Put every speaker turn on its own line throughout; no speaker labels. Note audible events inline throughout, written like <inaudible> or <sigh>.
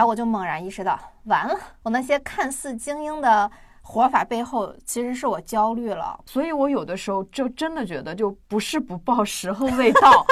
然后我就猛然意识到，完了，我那些看似精英的。活法背后其实是我焦虑了，
所以我有的时候就真的觉得，就不是不报，时候未到。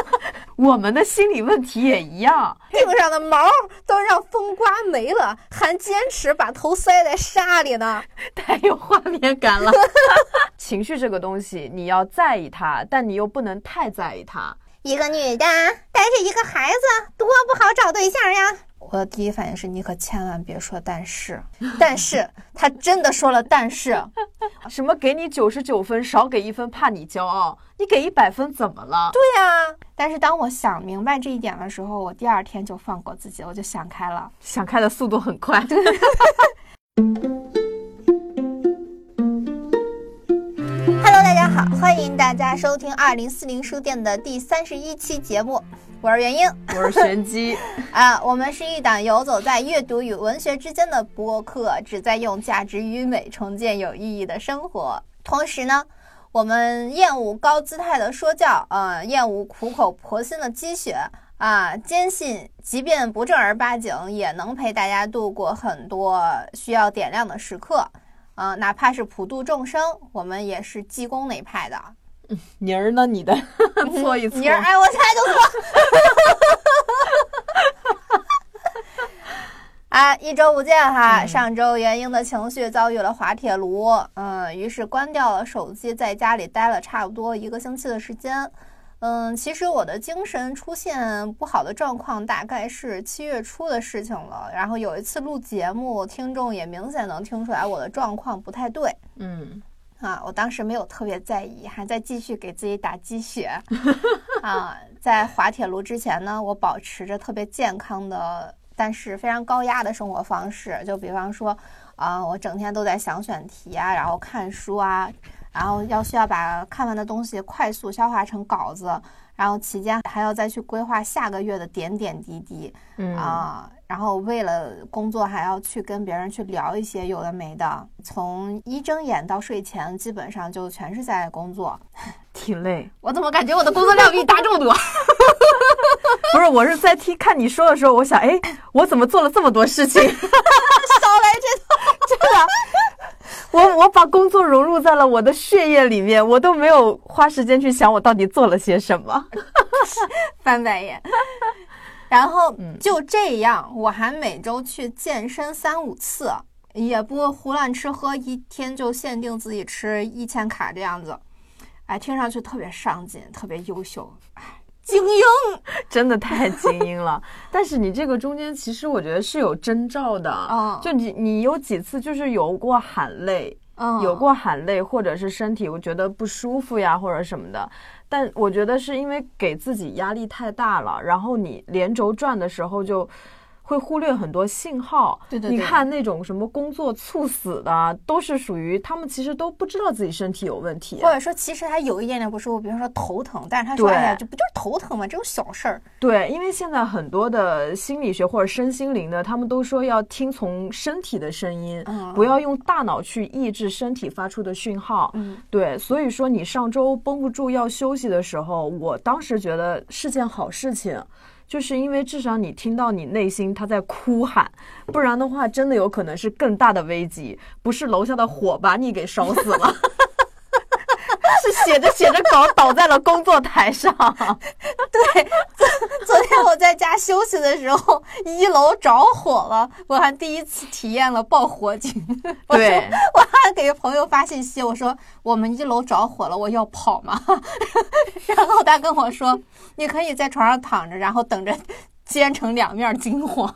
我们的心理问题也一样，
腚上的毛都让风刮没了，还坚持把头塞在沙里呢，<laughs>
太有画面感了。<laughs> <laughs> 情绪这个东西，你要在意它，但你又不能太在意它。
一个女的带着一个孩子，多不好找对象呀。我的第一反应是，你可千万别说但是，但是他真的说了但是，<laughs>
什么给你九十九分，少给一分怕你骄傲，你给一百分怎么了？
对呀，但是当我想明白这一点的时候，我第二天就放过自己，我就想开了，
想开的速度很快。<laughs>
好，欢迎大家收听二零四零书店的第三十一期节目。我是元英，
我是玄机 <laughs>
啊。我们是一档游走在阅读与文学之间的播客，旨在用价值与美重建有意义的生活。同时呢，我们厌恶高姿态的说教，呃，厌恶苦口婆心的积雪啊，坚信即便不正儿八经，也能陪大家度过很多需要点亮的时刻。啊，哪怕是普度众生，我们也是济公那派的。<laughs>
妮儿呢？你的搓一搓。
妮儿，哎，我猜就错。啊，一周不见哈，上周元英的情绪遭遇了滑铁卢，嗯，于是关掉了手机，在家里待了差不多一个星期的时间。嗯，其实我的精神出现不好的状况大概是七月初的事情了。然后有一次录节目，听众也明显能听出来我的状况不太对。
嗯。
啊，我当时没有特别在意，还在继续给自己打鸡血。<laughs> 啊，在滑铁卢之前呢，我保持着特别健康的，但是非常高压的生活方式。就比方说，啊，我整天都在想选题啊，然后看书啊，然后要需要把看完的东西快速消化成稿子，然后期间还要再去规划下个月的点点滴滴。
嗯
啊。然后为了工作，还要去跟别人去聊一些有的没的。从一睁眼到睡前，基本上就全是在工作，<laughs>
挺累。<laughs>
我怎么感觉我的工作量比你大这么多？<laughs>
不是，我是在听看你说的时候，我想，哎，我怎么做了这么多事情？少来。我我把工作融入在了我的血液里面，我都没有花时间去想我到底做了些什么。<laughs>
翻白眼。然后就这样，我还每周去健身三五次，也不胡乱吃喝，一天就限定自己吃一千卡这样子。哎，听上去特别上进，特别优秀，哎，<laughs> 精英，
真的太精英了。<laughs> 但是你这个中间其实我觉得是有征兆的啊，就你你有几次就是有过喊累，有过喊累，或者是身体我觉得不舒服呀，或者什么的。但我觉得是因为给自己压力太大了，然后你连轴转的时候就。会忽略很多信号，
对对，
你看那种什么工作猝死的，都是属于他们其实都不知道自己身体有问题，
或者说其实他有一点点不舒服，比方说头疼，但是他说哎呀，这不就是头疼吗？这种小事儿。
对，因为现在很多的心理学或者身心灵的，他们都说要听从身体的声音，不要用大脑去抑制身体发出的讯号。
嗯，
对，所以说你上周绷不住要休息的时候，我当时觉得是件好事情。就是因为至少你听到你内心他在哭喊，不然的话真的有可能是更大的危机，不是楼下的火把你给烧死了。<laughs> <laughs> 是写着写着稿倒在了工作台上。<laughs>
对，昨昨天我在家休息的时候，一楼着火了，我还第一次体验了爆火警。<laughs>
对，
我还给朋友发信息，我说我们一楼着火了，我要跑吗？然后他跟我说，你可以在床上躺着，然后等着煎成两面金黄。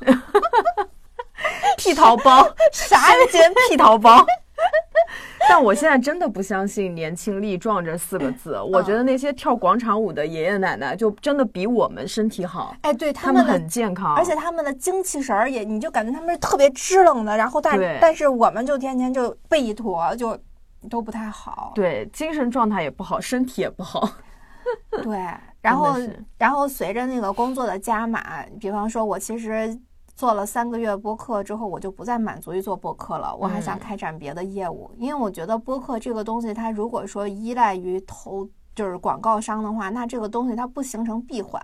屁桃包，
啥
煎屁桃包？<laughs> 但我现在真的不相信“年轻力壮”这四个字。我觉得那些跳广场舞的爷爷奶奶就真的比我们身体好。
哎，对
他
们
很健康，
而且他们的精气神儿也，你就感觉他们是特别支棱的。然后，但但是我们就天天就背一坨，就都不太好。
对，精神状态也不好，身体也不好。<laughs>
对，然后然后随着那个工作的加码，比方说，我其实。做了三个月播客之后，我就不再满足于做播客了，我还想开展别的业务。因为我觉得播客这个东西，它如果说依赖于投就是广告商的话，那这个东西它不形成闭环，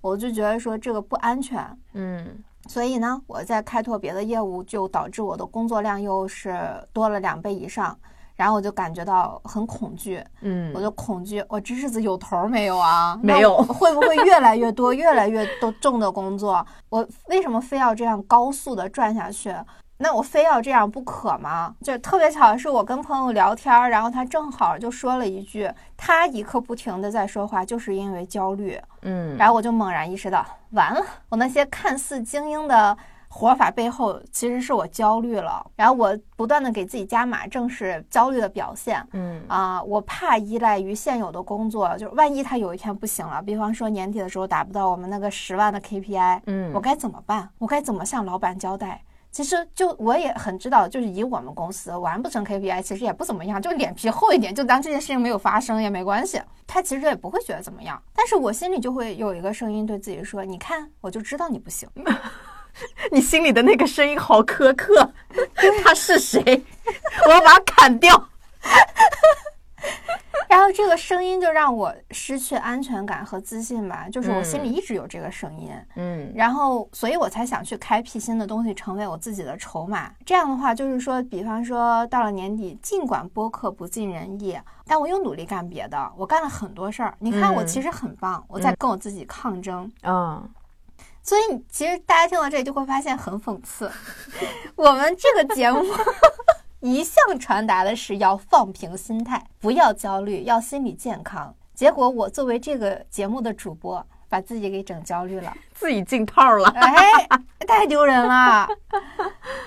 我就觉得说这个不安全。
嗯，
所以呢，我在开拓别的业务，就导致我的工作量又是多了两倍以上。然后我就感觉到很恐惧，嗯，我就恐惧，我这日子有头没有啊？
没有，
会不会越来越多、越来越多重的工作？我为什么非要这样高速的转下去？那我非要这样不可吗？就特别巧的是，我跟朋友聊天，然后他正好就说了一句，他一刻不停的在说话，就是因为焦虑，嗯，然后我就猛然意识到，完了，我那些看似精英的。活法背后其实是我焦虑了，然后我不断的给自己加码，正是焦虑的表现。嗯啊，我怕依赖于现有的工作，就是万一他有一天不行了，比方说年底的时候达不到我们那个十万的 KPI，嗯，我该怎么办？我该怎么向老板交代？其实就我也很知道，就是以我们公司完不成 KPI，其实也不怎么样，就脸皮厚一点，就当这件事情没有发生也没关系。他其实也不会觉得怎么样，但是我心里就会有一个声音对自己说：“你看，我就知道你不行。<laughs> ”
<laughs> 你心里的那个声音好苛刻，<laughs> 他是谁？<laughs> 我要把他砍掉。
然后这个声音就让我失去安全感和自信吧，就是我心里一直有这个声音，嗯，然后所以我才想去开辟新的东西，成为我自己的筹码。这样的话，就是说，比方说到了年底，尽管播客不尽人意，但我又努力干别的，我干了很多事儿。你看，我其实很棒，我在跟我自己抗争，嗯。所以，其实大家听到这里就会发现很讽刺。<laughs> 我们这个节目 <laughs> 一向传达的是要放平心态，不要焦虑，要心理健康。结果我作为这个节目的主播，把自己给整焦虑了，
自己进套了，
哎，太丢人了！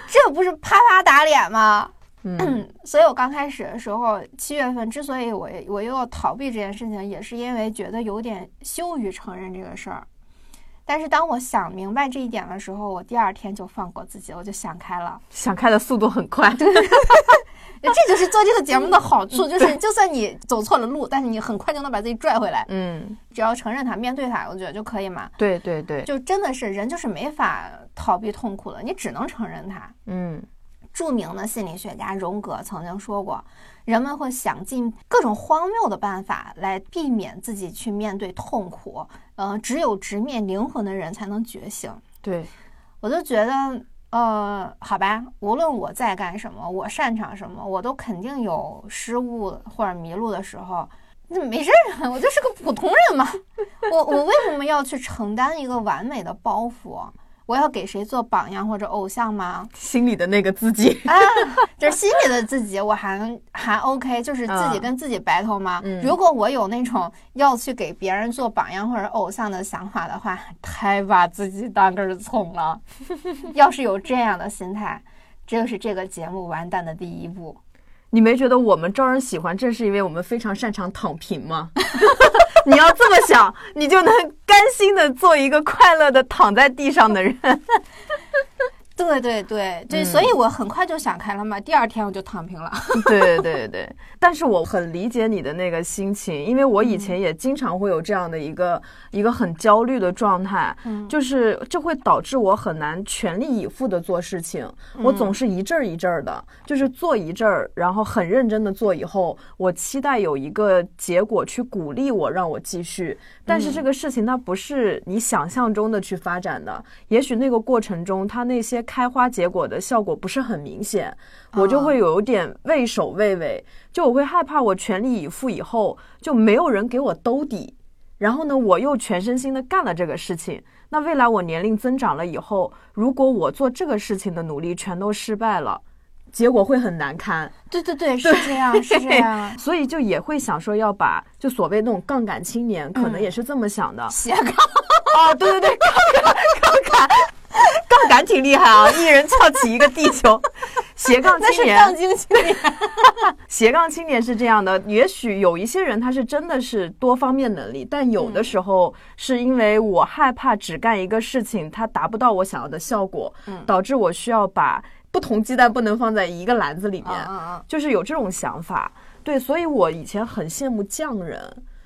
这不是啪啪打脸吗？嗯，<clears throat> 所以我刚开始的时候，七月份之所以我我又要逃避这件事情，也是因为觉得有点羞于承认这个事儿。但是当我想明白这一点的时候，我第二天就放过自己，我就想开了。<laughs>
想开的速度很快，
对，<laughs> 这就是做这个节目的好处，就是就算你走错了路，但是你很快就能把自己拽回来。嗯，只要承认它，面对它，我觉得就可以嘛。
对对对，
就真的是人就是没法逃避痛苦的，你只能承认它。嗯，著名的心理学家荣格曾经说过。人们会想尽各种荒谬的办法来避免自己去面对痛苦，嗯，只有直面灵魂的人才能觉醒。
对，
我就觉得，呃，好吧，无论我在干什么，我擅长什么，我都肯定有失误或者迷路的时候。那没事儿，我就是个普通人嘛。我我为什么要去承担一个完美的包袱？我要给谁做榜样或者偶像吗？
心里的那个自己
啊，就是心里的自己，我还还 OK，就是自己跟自己 battle 吗？如果我有那种要去给别人做榜样或者偶像的想法的话，太把自己当根葱了。<laughs> 要是有这样的心态，这就是这个节目完蛋的第一步。
你没觉得我们招人喜欢，正是因为我们非常擅长躺平吗？<laughs> 你要这么想，你就能甘心的做一个快乐的躺在地上的人。
对对对对，所以我很快就想开了嘛。第二天我就躺平了。<laughs>
对对对，但是我很理解你的那个心情，因为我以前也经常会有这样的一个一个很焦虑的状态，嗯就是这会导致我很难全力以赴的做事情。我总是一阵儿一阵儿的，就是做一阵儿，然后很认真的做，以后我期待有一个结果去鼓励我，让我继续。但是这个事情它不是你想象中的去发展的，也许那个过程中它那些开花结果的效果不是很明显，我就会有点畏首畏尾，就我会害怕我全力以赴以后就没有人给我兜底，然后呢我又全身心的干了这个事情，那未来我年龄增长了以后，如果我做这个事情的努力全都失败了。结果会很难堪。
对对对，是这样，是这样。<laughs>
所以就也会想说要把，就所谓那种杠杆青年，可能也是这么想的。
斜杠。<laughs>
哦，对对对，杠杆，杠杆，<laughs> 杠杆挺厉害啊！一人翘起一个地球。<laughs> 斜杠青年。
杠精青年。<laughs>
斜杠青年是这样的，也许有一些人他是真的是多方面能力，但有的时候是因为我害怕只干一个事情，它达不到我想要的效果，导致我需要把。不同鸡蛋不能放在一个篮子里面，就是有这种想法。对，所以我以前很羡慕匠人，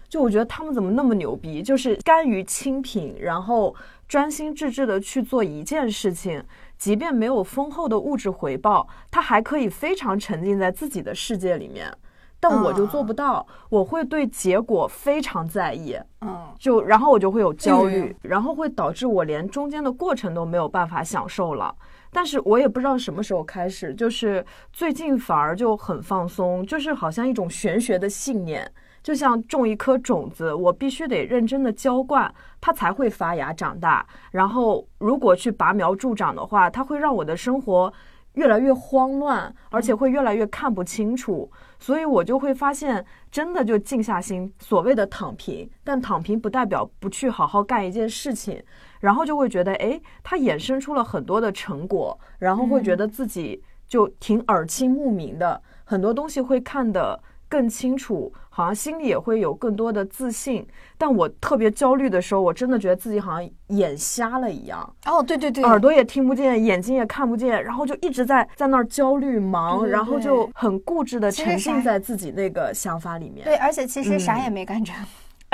就我觉得他们怎么那么牛逼，就是甘于清贫，然后专心致志的去做一件事情，即便没有丰厚的物质回报，他还可以非常沉浸在自己的世界里面。但我就做不到，我会对结果非常在意，嗯，就然后我就会有焦虑，然后会导致我连中间的过程都没有办法享受了。但是我也不知道什么时候开始，就是最近反而就很放松，就是好像一种玄学的信念，就像种一颗种子，我必须得认真的浇灌，它才会发芽长大。然后如果去拔苗助长的话，它会让我的生活。越来越慌乱，而且会越来越看不清楚，所以我就会发现，真的就静下心，所谓的躺平，但躺平不代表不去好好干一件事情，然后就会觉得，哎，它衍生出了很多的成果，然后会觉得自己就挺耳清目明的，很多东西会看得更清楚。好像心里也会有更多的自信，但我特别焦虑的时候，我真的觉得自己好像眼瞎了一样。
哦，对对对，
耳朵也听不见，眼睛也看不见，然后就一直在在那儿焦虑忙，然后就很固执的沉浸在自己那个想法里面。
对，而且其实啥也没干成。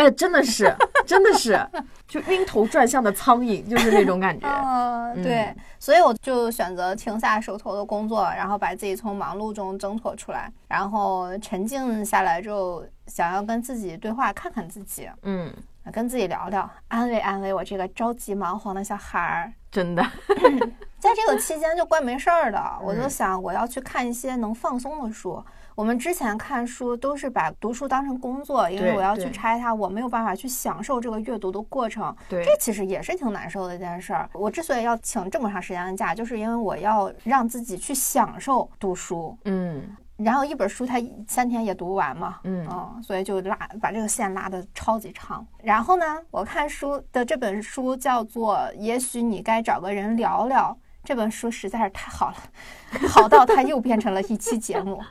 哎，真的是，真的是，就晕头转向的苍蝇，就是那种感觉。
嗯，对，所以我就选择停下手头的工作，然后把自己从忙碌中挣脱出来，然后沉静下来之后，想要跟自己对话，看看自己，嗯，跟自己聊聊，安慰安慰我这个着急忙慌的小孩儿。
真的，<laughs>
在这个期间就怪没事儿的，我就想我要去看一些能放松的书。我们之前看书都是把读书当成工作，因为我要去拆它，我没有办法去享受这个阅读的过程。
对，
这其实也是挺难受的一件事儿。我之所以要请这么长时间的假，就是因为我要让自己去享受读书。嗯，然后一本书它三天也读不完嘛。嗯，所以就拉把这个线拉的超级长。然后呢，我看书的这本书叫做《也许你该找个人聊聊》，这本书实在是太好了，<laughs> 好到它又变成了一期节目。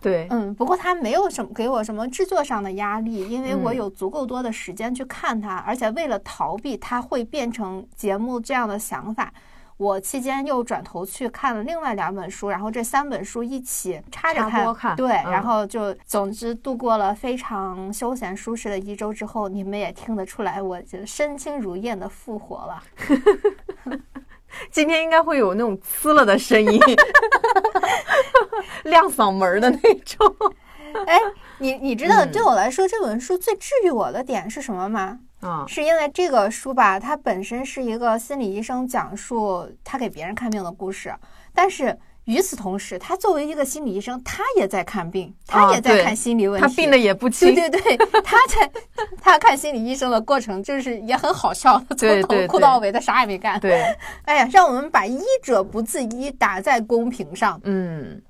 对，
嗯，不过它没有什么给我什么制作上的压力，因为我有足够多的时间去看它，而且为了逃避它会变成节目这样的想法，我期间又转头去看了另外两本书，然后这三本书一起插着
看，
对，然后就总之度过了非常休闲舒适的一周之后，你们也听得出来，我就身轻如燕的复活了。<laughs> <laughs>
今天应该会有那种呲了的声音，<laughs> 亮嗓门的那种。
哎，你你知道对我来说这本书最治愈我的点是什么吗？啊，是因为这个书吧，它本身是一个心理医生讲述他给别人看病的故事，但是。与此同时，他作为一个心理医生，他也在看病，他也在看心理问
题。他病的也不轻。
对对对，他在他看心理医生的过程就是也很好笑，从头哭到尾，他啥也没干。
对，
哎呀，让我们把医者不自医打在公屏上。嗯，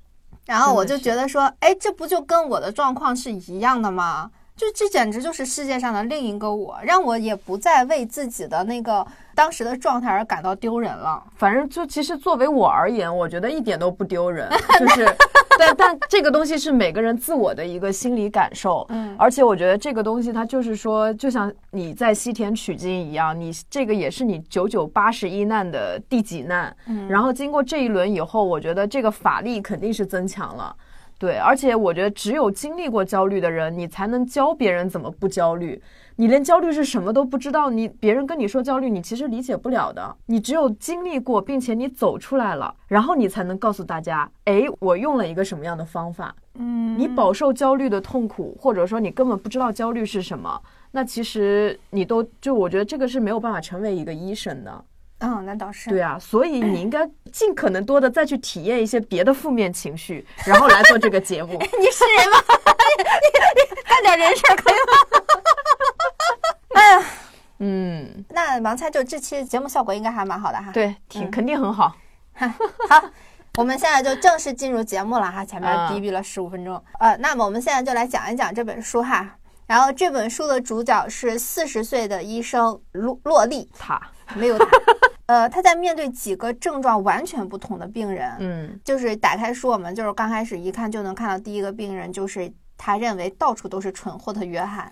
然后我就觉得说，哎，这不就跟我的状况是一样的吗？就这简直就是世界上的另一个我，让我也不再为自己的那个当时的状态而感到丢人了。
反正就其实作为我而言，我觉得一点都不丢人。就是，但但这个东西是每个人自我的一个心理感受。嗯，而且我觉得这个东西它就是说，就像你在西天取经一样，你这个也是你九九八十一难的第几难。嗯，然后经过这一轮以后，我觉得这个法力肯定是增强了。对，而且我觉得只有经历过焦虑的人，你才能教别人怎么不焦虑。你连焦虑是什么都不知道，你别人跟你说焦虑，你其实理解不了的。你只有经历过，并且你走出来了，然后你才能告诉大家，哎，我用了一个什么样的方法。嗯，你饱受焦虑的痛苦，或者说你根本不知道焦虑是什么，那其实你都就我觉得这个是没有办法成为一个医生的。
嗯，那倒是。
对啊，所以你应该尽可能多的再去体验一些别的负面情绪，<laughs> 然后来做这个节目。<laughs>
你是人吗？<laughs> 你你干点人事可以吗？哎呀，嗯，那盲猜就这期节目效果应该还蛮好的哈。
对，挺肯定很好。
好，我们现在就正式进入节目了哈，前面逼逼了十五分钟。呃，那么我们现在就来讲一讲这本书哈。然后这本书的主角是四十岁的医生洛洛丽，
他
没有他。<laughs> 呃，他在面对几个症状完全不同的病人，嗯，就是打开书，我们就是刚开始一看就能看到第一个病人，就是他认为到处都是蠢货的约翰。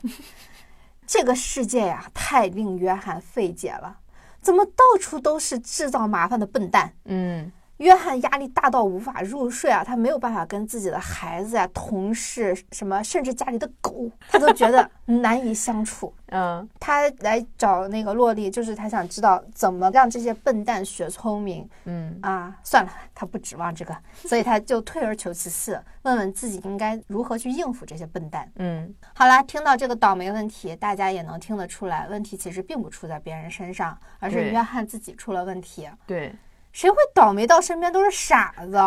<laughs> 这个世界呀，太令约翰费解了，怎么到处都是制造麻烦的笨蛋？嗯，约翰压力大到无法入睡啊，他没有办法跟自己的孩子呀、同事什么，甚至家里的狗，他都觉得 <laughs> 难以相处。嗯，他来找那个洛丽，就是他想知道怎么让这些笨蛋学聪明。嗯啊，算了，他不指望这个，<laughs> 所以他就退而求其次，问问自己应该如何去应付这些笨蛋。嗯，好啦，听到这个倒霉问题，大家也能听得出来，问题其实并不出在别人身上，而是约翰自己出了问题。
对。
谁会倒霉到身边都是傻子？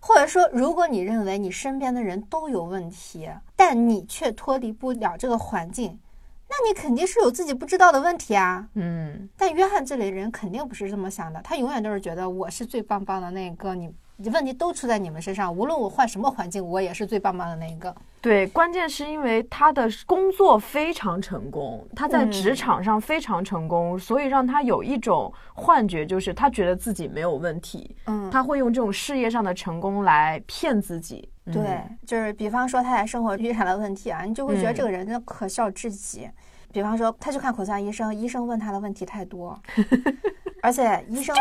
或者说，如果你认为你身边的人都有问题，但你却脱离不了这个环境，那你肯定是有自己不知道的问题啊。嗯，但约翰这类人肯定不是这么想的，他永远都是觉得我是最棒棒的那个，你。问题都出在你们身上，无论我换什么环境，我也是最棒棒的那一个。
对，关键是因为他的工作非常成功，他在职场上非常成功，所以让他有一种幻觉，就是他觉得自己没有问题。嗯，他会用这种事业上的成功来骗自己。
对，就是比方说他在生活遇上了问题啊，你就会觉得这个人真的可笑至极。比方说，他去看口腔医生，医生问他的问题太多。<laughs> 而且医生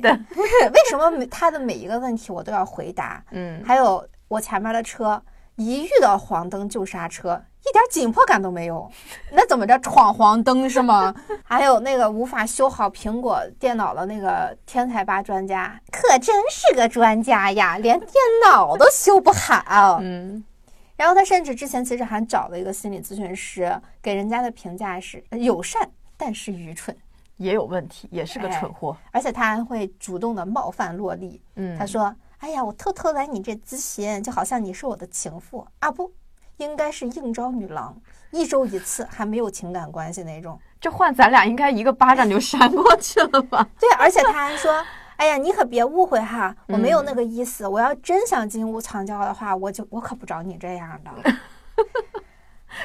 的
不是为什么每他的每一个问题我都要回答？嗯，还有我前面的车一遇到黄灯就刹车，一点紧迫感都没有，那怎么着闯黄灯是吗？<laughs> 还有那个无法修好苹果电脑的那个天才吧专家，可真是个专家呀，连电脑都修不好。嗯，然后他甚至之前其实还找了一个心理咨询师，给人家的评价是友善，但是愚蠢。
也有问题，也是个蠢货，
而且他还会主动的冒犯洛丽。嗯，他说：“哎呀，我偷偷来你这咨询，就好像你是我的情妇啊，不应该是应招女郎，一周一次，还没有情感关系那种。
这换咱俩应该一个巴掌就扇过去了吧？<laughs>
对，而且他还说：哎呀，你可别误会哈，我没有那个意思。我要真想金屋藏娇的话，我就我可不找你这样的。<laughs> ”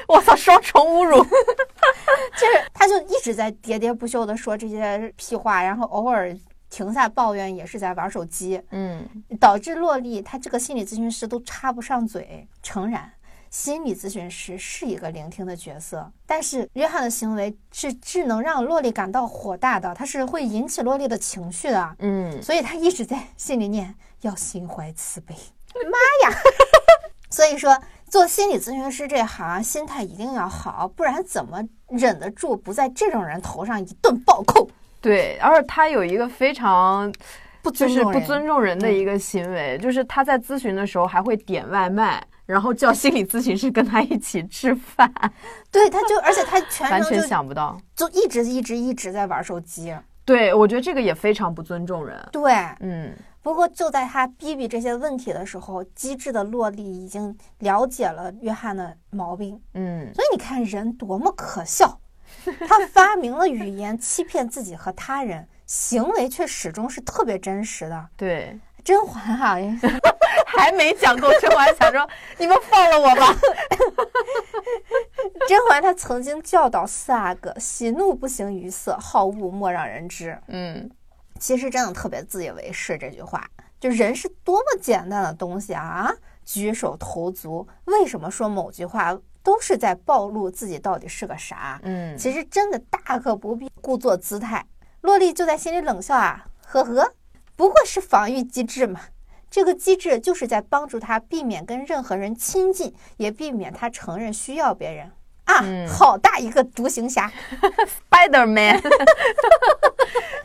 我操！双重侮辱，
就是他就一直在喋喋不休的说这些屁话，然后偶尔停下抱怨，也是在玩手机。嗯，导致洛丽他这个心理咨询师都插不上嘴。诚然，心理咨询师是一个聆听的角色，但是约翰的行为是只能让洛丽感到火大的，他是会引起洛丽的情绪的。嗯，所以他一直在心里念要心怀慈悲。妈呀！所以说。做心理咨询师这行，心态一定要好，不然怎么忍得住不在这种人头上一顿暴扣？
对，而且他有一个非常不就是不尊重人的一个行为，就是他在咨询的时候还会点外卖，然后叫心理咨询师跟他一起吃饭。<laughs>
对，他就而且他全
完全想不到，
就一直一直一直在玩手机。
对，我觉得这个也非常不尊重人。
对，嗯。不过就在他逼逼这些问题的时候，机智的洛丽已经了解了约翰的毛病。嗯，所以你看人多么可笑，<laughs> 他发明了语言欺骗自己和他人，行为却始终是特别真实的。
对，
甄嬛哈
还没讲够，甄嬛想说你们放了我吧。<laughs>
甄嬛她曾经教导四阿哥：喜怒不形于色，好恶莫让人知。嗯。其实真的特别自以为是，这句话就人是多么简单的东西啊！举手投足，为什么说某句话都是在暴露自己到底是个啥？嗯，其实真的大可不必故作姿态。洛丽就在心里冷笑啊，呵呵，不过是防御机制嘛。这个机制就是在帮助他避免跟任何人亲近，也避免他承认需要别人。啊，好大一个独行侠，<laughs>
Spider Man。<laughs>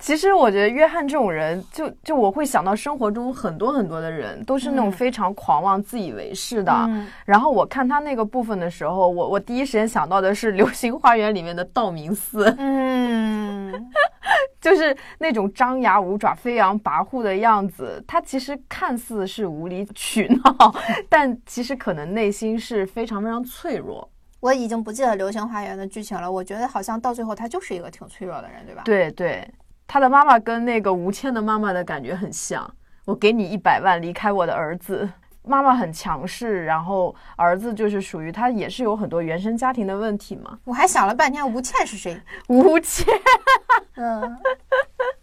其实我觉得约翰这种人，就就我会想到生活中很多很多的人，都是那种非常狂妄、自以为是的。然后我看他那个部分的时候，我我第一时间想到的是《流星花园》里面的道明寺，嗯，<laughs> 就是那种张牙舞爪、飞扬跋扈的样子。他其实看似是无理取闹，但其实可能内心是非常非常脆弱。
我已经不记得《流星花园》的剧情了，我觉得好像到最后他就是一个挺脆弱的人，对吧？
对对，他的妈妈跟那个吴倩的妈妈的感觉很像。我给你一百万，离开我的儿子。妈妈很强势，然后儿子就是属于他，也是有很多原生家庭的问题嘛。
我还想了半天，吴倩是谁？<laughs>
吴倩。嗯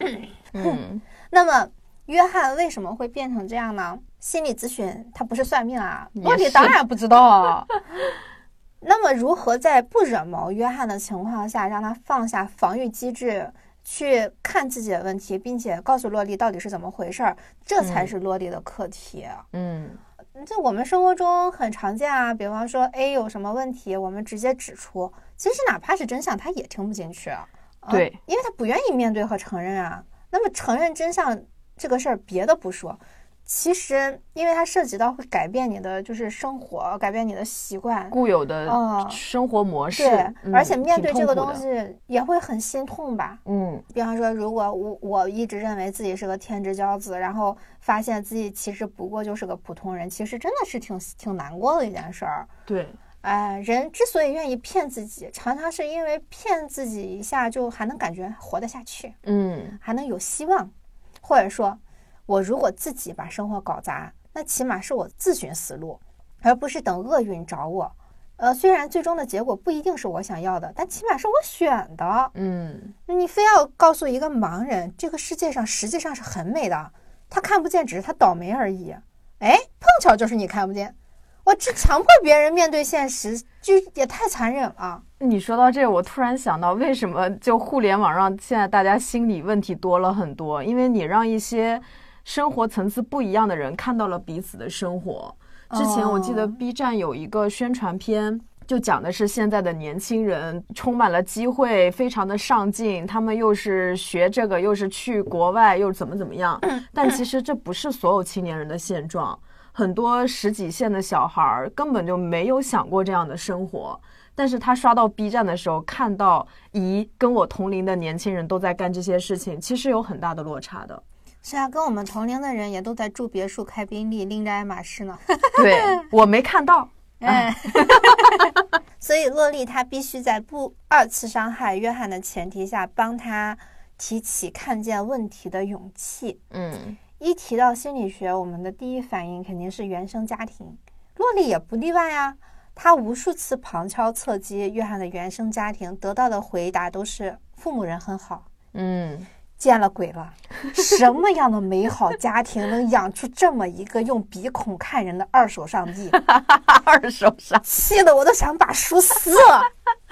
<laughs>
嗯。那么约翰为什么会变成这样呢？心理咨询他不是算命啊，我你当然不知道。<laughs> 那么，如何在不惹毛约翰的情况下，让他放下防御机制，去看自己的问题，并且告诉洛丽到底是怎么回事儿，这才是洛丽的课题。
嗯，
在我们生活中很常见啊，比方说 A 有什么问题，我们直接指出，其实哪怕是真相，他也听不进去。
对，
因为他不愿意面对和承认啊。那么承认真相这个事儿，别的不说。其实，因为它涉及到会改变你的就是生活，改变你的习惯，
固有的生活模式。
对，而且面对这个东西也会很心痛吧？
嗯，
比方说，如果我我一直认为自己是个天之骄子，然后发现自己其实不过就是个普通人，其实真的是挺挺难过的一件事儿。
对，
哎，人之所以愿意骗自己，常常是因为骗自己一下就还能感觉活得下去，
嗯，
还能有希望，或者说。我如果自己把生活搞砸，那起码是我自寻死路，而不是等厄运找我。呃，虽然最终的结果不一定是我想要的，但起码是我选的。
嗯，
你非要告诉一个盲人，这个世界上实际上是很美的，他看不见，只是他倒霉而已。哎，碰巧就是你看不见，我这强迫别人面对现实，就也太残忍了。
你说到这，我突然想到，为什么就互联网上现在大家心理问题多了很多？因为你让一些。生活层次不一样的人看到了彼此的生活。之前我记得 B 站有一个宣传片，就讲的是现在的年轻人充满了机会，非常的上进，他们又是学这个，又是去国外，又怎么怎么样。<clears throat> 但其实这不是所有青年人的现状，很多十几线的小孩儿根本就没有想过这样的生活。但是他刷到 B 站的时候，看到咦，跟我同龄的年轻人都在干这些事情，其实有很大的落差的。
是啊，跟我们同龄的人也都在住别墅、开宾利、拎着爱马仕呢。<laughs>
对我没看到，<laughs>
哎，<laughs> 所以洛丽她必须在不二次伤害约翰的前提下，帮他提起看见问题的勇气。
嗯，
一提到心理学，我们的第一反应肯定是原生家庭，洛丽也不例外啊。她无数次旁敲侧击约翰的原生家庭，得到的回答都是父母人很好。
嗯。
见了鬼了！什么样的美好家庭能养出这么一个用鼻孔看人的二手上帝？<laughs>
二手上，
气得我都想把书撕了。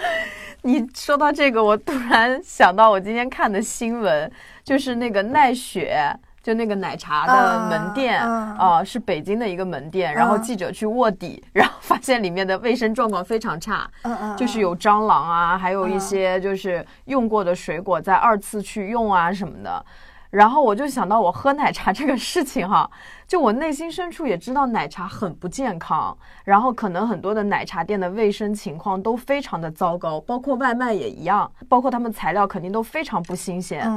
<laughs>
你说到这个，我突然想到我今天看的新闻，就是那个奈雪。就那个奶茶的门店啊，是北京的一个门店。然后记者去卧底，<laughs> 然后发现里面的卫生状况非常差，就是有蟑螂啊，还有一些就是用过的水果在二次去用啊什么的。然后我就想到我喝奶茶这个事情哈，<laughs> 就我内心深处也知道奶茶很不健康，然后可能很多的奶茶店的卫生情况都非常的糟糕，包括外卖也一样，包括他们材料肯定都非常不新鲜。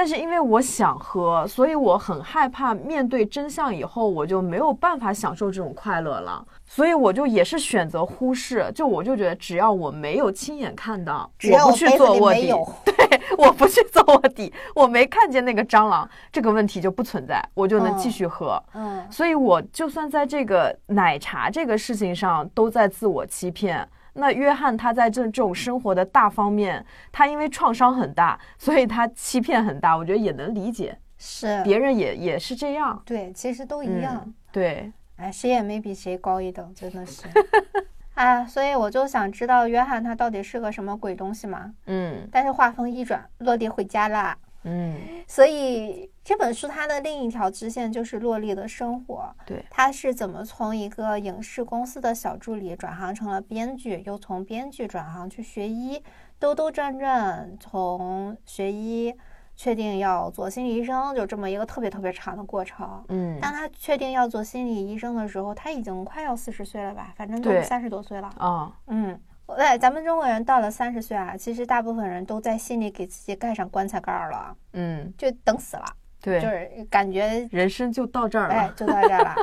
但是因为我想喝，所以我很害怕面对真相以后，我就没有办法享受这种快乐了。所以我就也是选择忽视。就我就觉得，只要我没有亲眼看到，我不去做卧底，对，我不去做卧底，我没看见那个蟑螂，这个问题就不存在，我就能继续喝。
嗯，
所以我就算在这个奶茶这个事情上都在自我欺骗。那约翰他在这这种生活的大方面，他因为创伤很大，所以他欺骗很大，我觉得也能理解。
是，
别人也也是这样。
对，其实都一样。
对，
哎，谁也没比谁高一等，真的是。<laughs> 啊，所以我就想知道约翰他到底是个什么鬼东西嘛？
嗯。
但是话锋一转，落地回家啦。
嗯，
所以这本书它的另一条支线就是洛丽的生活。
对，
他是怎么从一个影视公司的小助理转行成了编剧，又从编剧转行去学医，兜兜转转，从学医确定要做心理医生，就这么一个特别特别长的过程。
嗯，
当他确定要做心理医生的时候，他已经快要四十岁了吧？反正都三十多岁了。
啊，
嗯。对，咱们中国人到了三十岁啊，其实大部分人都在心里给自己盖上棺材盖了，
嗯，
就等死了，
对，
就是感觉
人生就到这儿了，
哎，就到这儿了。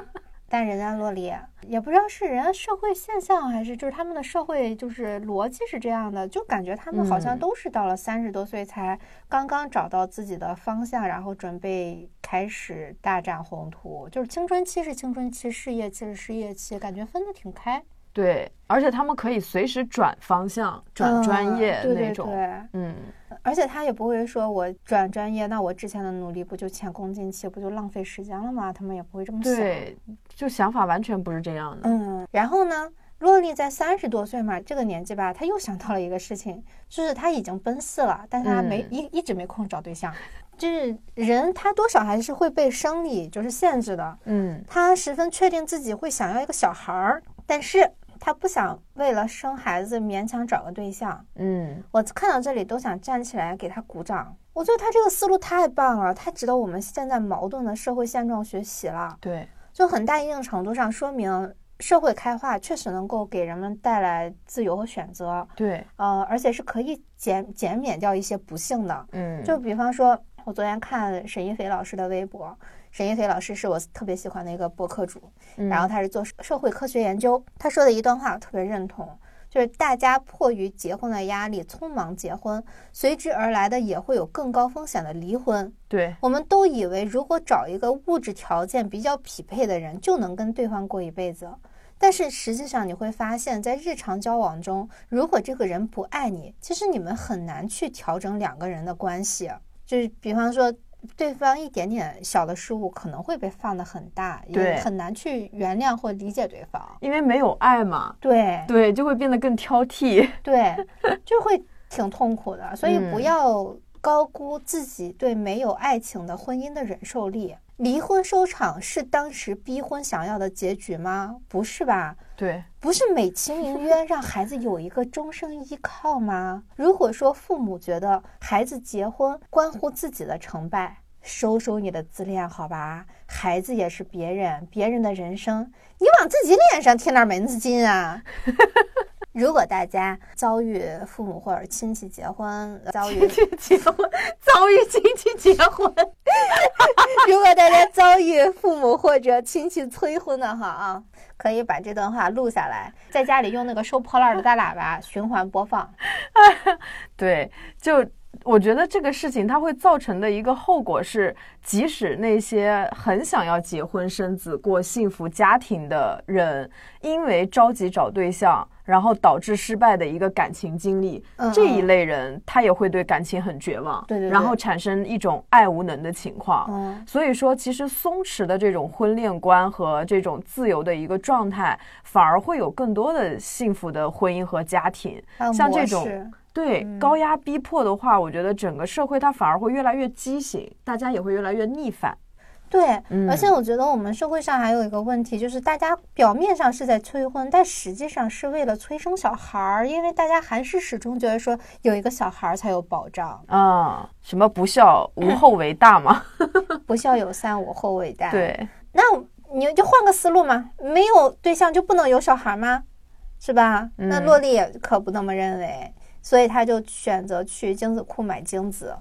但人家洛丽也不知道是人家社会现象，还是就是他们的社会就是逻辑是这样的，就感觉他们好像都是到了三十多岁才刚刚找到自己的方向，然后准备开始大展宏图，就是青春期是青春期，事业期是事业期，感觉分得挺开。
对，而且他们可以随时转方向、转专业那种。嗯，
而且他也不会说我转专业，那我之前的努力不就前功尽弃，不就浪费时间了吗？他们也不会这么想。
对，就想法完全不是这样的。
嗯，然后呢，洛丽在三十多岁嘛，这个年纪吧，她又想到了一个事情，就是她已经奔四了，但她没一一直没空找对象。就是人，他多少还是会被生理就是限制的。
嗯，
他十分确定自己会想要一个小孩儿，但是他不想为了生孩子勉强找个对象。
嗯，
我看到这里都想站起来给他鼓掌。我觉得他这个思路太棒了，太值得我们现在矛盾的社会现状学习了。
对，
就很大一定程度上说明社会开化确实能够给人们带来自由和选择。
对，
呃，而且是可以减减免掉一些不幸的。
嗯，
就比方说。我昨天看沈一飞老师的微博，沈一飞老师是我特别喜欢的一个播客主，然后他是做社会科学研究，他说的一段话我特别认同，就是大家迫于结婚的压力匆忙结婚，随之而来的也会有更高风险的离婚。
对，
我们都以为如果找一个物质条件比较匹配的人，就能跟对方过一辈子，但是实际上你会发现在日常交往中，如果这个人不爱你，其实你们很难去调整两个人的关系。就是比方说，对方一点点小的失误可能会被放得很大，也很难去原谅或理解对方，
因为没有爱嘛。
对
对，就会变得更挑剔，<laughs>
对，就会挺痛苦的。所以不要高估自己对没有爱情的婚姻的忍受力。离婚收场是当时逼婚想要的结局吗？不是吧？
对，
不是美其名曰让孩子有一个终生依靠吗？如果说父母觉得孩子结婚关乎自己的成败，收收你的自恋好吧？孩子也是别人，别人的人生，你往自己脸上贴哪门子劲啊？如果大家遭遇父母或者亲戚结婚，<laughs> 遭遇
结婚，遭遇亲戚结婚，<laughs>
如果大家遭遇父母或者亲戚催婚的话啊，可以把这段话录下来，在家里用那个收破烂的大喇叭循环播放。<laughs>
对，就。我觉得这个事情它会造成的一个后果是，即使那些很想要结婚生子、过幸福家庭的人，因为着急找对象，然后导致失败的一个感情经历，这一类人他也会对感情很绝望，
对对，
然后产生一种爱无能的情况。所以说，其实松弛的这种婚恋观和这种自由的一个状态，反而会有更多的幸福的婚姻和家庭。像这种。对高压逼迫的话，我觉得整个社会它反而会越来越畸形，大家也会越来越逆反。
对，而且我觉得我们社会上还有一个问题，就是大家表面上是在催婚，但实际上是为了催生小孩儿，因为大家还是始终觉得说有一个小孩儿才有保障
啊。什么不孝无 <laughs> 后为大嘛？<laughs>
不孝有三，无后为大。
对，
那你就换个思路嘛，没有对象就不能有小孩吗？是吧？那洛丽也可不那么认为。所以她就选择去精子库买精子。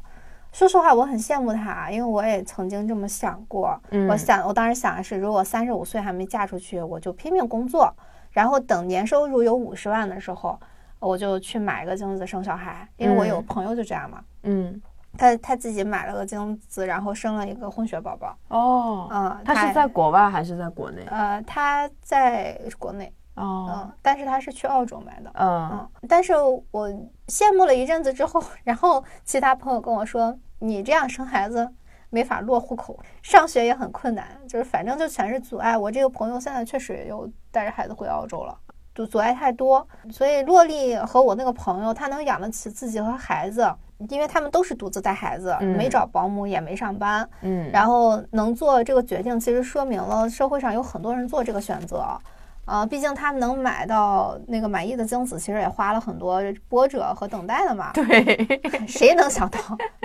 说实话，我很羡慕他，因为我也曾经这么想过。我想，我当时想的是，如果三十五岁还没嫁出去，我就拼命工作，然后等年收入有五十万的时候，我就去买个精子生小孩。因为我有朋友就这样嘛。
嗯，
他他自己买了个精子，然后生了一个混血宝宝。
哦，
嗯，
他是在国外还是在国内？
呃，他在国内。
哦，
嗯，但是他是去澳洲买的，
嗯
嗯，但是我羡慕了一阵子之后，<laughs> 然后其他朋友跟我说，你这样生孩子没法落户口，上学也很困难，就是反正就全是阻碍。我这个朋友现在确实又带着孩子回澳洲了，就阻碍太多。所以洛丽和我那个朋友，他能养得起自己和孩子，因为他们都是独自带孩子，没找保姆，也没上班，
嗯，
然后能做这个决定，其实说明了社会上有很多人做这个选择。啊，毕竟他们能买到那个满意的精子，其实也花了很多波折和等待的嘛。
对，<laughs>
谁能想到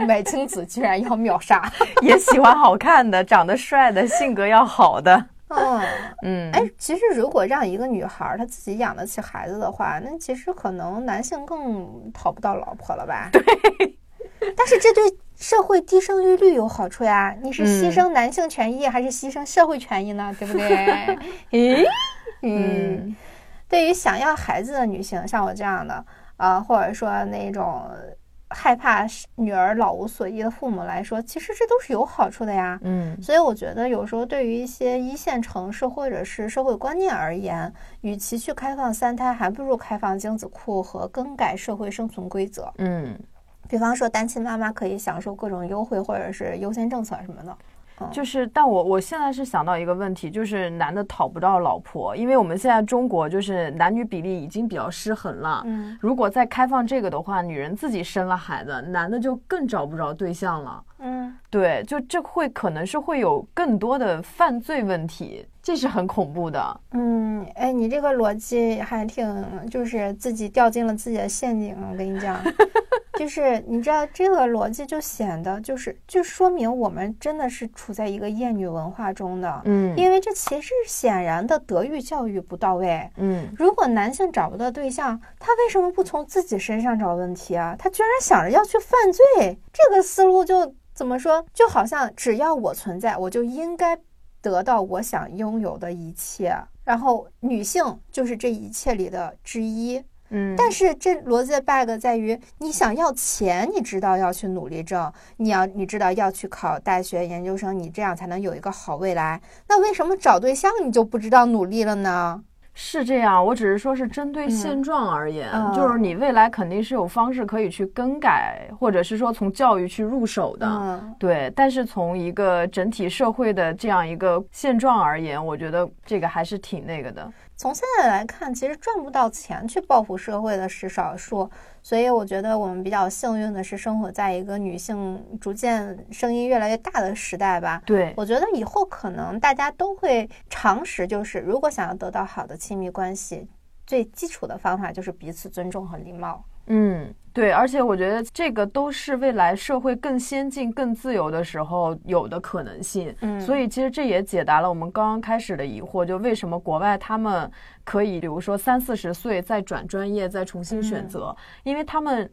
买精子居然要秒杀？
也喜欢好看的、长得帅的、性格要好的。
嗯 <laughs>
嗯，
哎，其实如果让一个女孩她自己养得起孩子的话，那其实可能男性更讨不到老婆了吧？
对。
但是这对社会低生育率有好处呀？你是牺牲男性权益还是牺牲社会权益呢？对不对？<laughs>
咦？
嗯，对于想要孩子的女性，像我这样的啊，或者说那种害怕女儿老无所依的父母来说，其实这都是有好处的呀。
嗯，
所以我觉得有时候对于一些一线城市或者是社会观念而言，与其去开放三胎，还不如开放精子库和更改社会生存规则。
嗯，
比方说单亲妈妈可以享受各种优惠或者是优先政策什么的。
就是，但我我现在是想到一个问题，就是男的讨不到老婆，因为我们现在中国就是男女比例已经比较失衡了。嗯，如果再开放这个的话，女人自己生了孩子，男的就更找不着对象了。嗯，对，就这会可能是会有更多的犯罪问题，这是很恐怖的。
嗯，哎，你这个逻辑还挺，就是自己掉进了自己的陷阱。我跟你讲，<laughs> 就是你知道这个逻辑就显得就是就说明我们真的是处在一个厌女文化中的。嗯，因为这其实显然的德育教育不到位。嗯，如果男性找不到对象，他为什么不从自己身上找问题啊？他居然想着要去犯罪，这个思路就。怎么说？就好像只要我存在，我就应该得到我想拥有的一切。然后女性就是这一切里的之一。嗯，但是这逻辑的 bug 在于，你想要钱，你知道要去努力挣，你要你知道要去考大学、研究生，你这样才能有一个好未来。那为什么找对象你就不知道努力了呢？
是这样，我只是说是针对现状而言，就是你未来肯定是有方式可以去更改，或者是说从教育去入手的，对。但是从一个整体社会的这样一个现状而言，我觉得这个还是挺那个的。
从现在来看，其实赚不到钱去报复社会的是少数。所以我觉得我们比较幸运的是，生活在一个女性逐渐声音越来越大的时代吧。
对，
我觉得以后可能大家都会常识，就是如果想要得到好的亲密关系，最基础的方法就是彼此尊重和礼貌。
嗯，对，而且我觉得这个都是未来社会更先进、更自由的时候有的可能性。嗯，所以其实这也解答了我们刚刚开始的疑惑，就为什么国外他们可以，比如说三四十岁再转专业、再重新选择，因为他们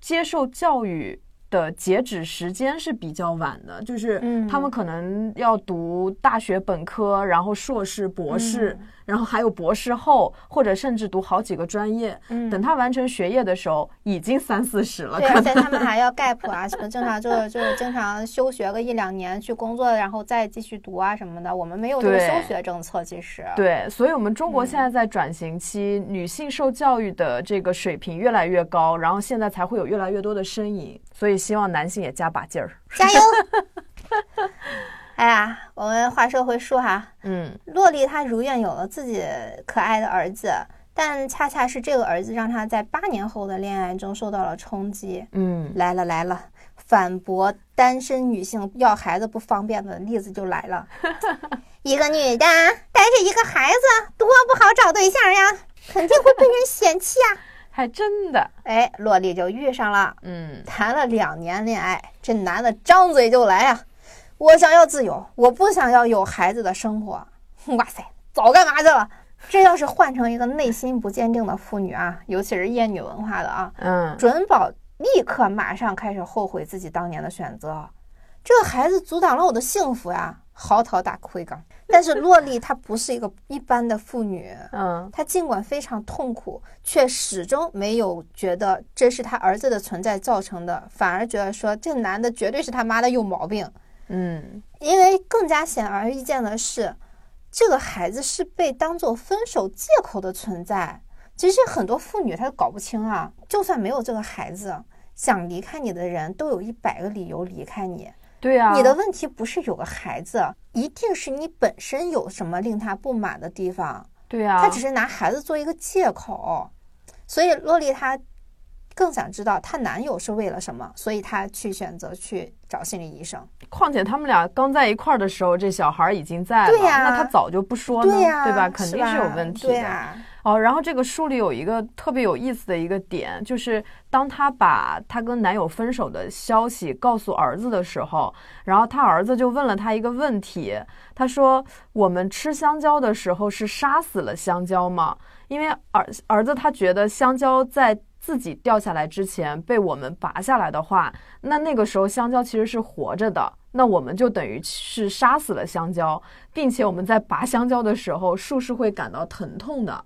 接受教育。的截止时间是比较晚的，就是他们可能要读大学本科，然后硕士、博士，然后还有博士后，或者甚至读好几个专业。等他完成学业的时候，已经三四十了。
对，而且他们还要 gap 啊，什么 <laughs> 正常就是就是经常休学个一两年去工作，然后再继续读啊什么的。我们没有这个休学政策，其实。
对，所以我们中国现在在转型期，女性受教育的这个水平越来越高，然后现在才会有越来越多的身影。所以希望男性也加把劲儿，
加油！<laughs> 哎呀，我们话说回书哈，嗯，洛丽她如愿有了自己可爱的儿子，但恰恰是这个儿子让她在八年后的恋爱中受到了冲击。嗯，来了来了，反驳单身女性要孩子不方便的例子就来了。<laughs> 一个女的带着一个孩子，多不好找对象呀，肯定会被人嫌弃啊。<laughs>
还真的，
哎，洛丽就遇上了，嗯，谈了两年恋爱，这男的张嘴就来啊，我想要自由，我不想要有孩子的生活。<laughs> 哇塞，早干嘛去了？这要是换成一个内心不坚定的妇女啊，尤其是厌女文化的啊，嗯，准保立刻马上开始后悔自己当年的选择。这个孩子阻挡了我的幸福呀，嚎啕大哭一个。但是洛丽她不是一个一般的妇女，嗯，她尽管非常痛苦，却始终没有觉得这是她儿子的存在造成的，反而觉得说这男的绝对是他妈的有毛病，嗯，因为更加显而易见的是，这个孩子是被当做分手借口的存在。其实很多妇女她都搞不清啊，就算没有这个孩子，想离开你的人都有一百个理由离开你。
对啊，
你的问题不是有个孩子，一定是你本身有什么令他不满的地方。
对啊，
他只是拿孩子做一个借口，所以洛丽她更想知道她男友是为了什么，所以她去选择去找心理医生。
况且他们俩刚在一块儿的时候，这小孩已经在了，那他早就不说呢，对吧？肯定是有问题的。哦，然后这个书里有一个特别有意思的一个点，就是当她把她跟男友分手的消息告诉儿子的时候，然后她儿子就问了她一个问题，他说：“我们吃香蕉的时候是杀死了香蕉吗？”因为儿儿子他觉得香蕉在自己掉下来之前被我们拔下来的话，那那个时候香蕉其实是活着的，那我们就等于是杀死了香蕉，并且我们在拔香蕉的时候，树是会感到疼痛的。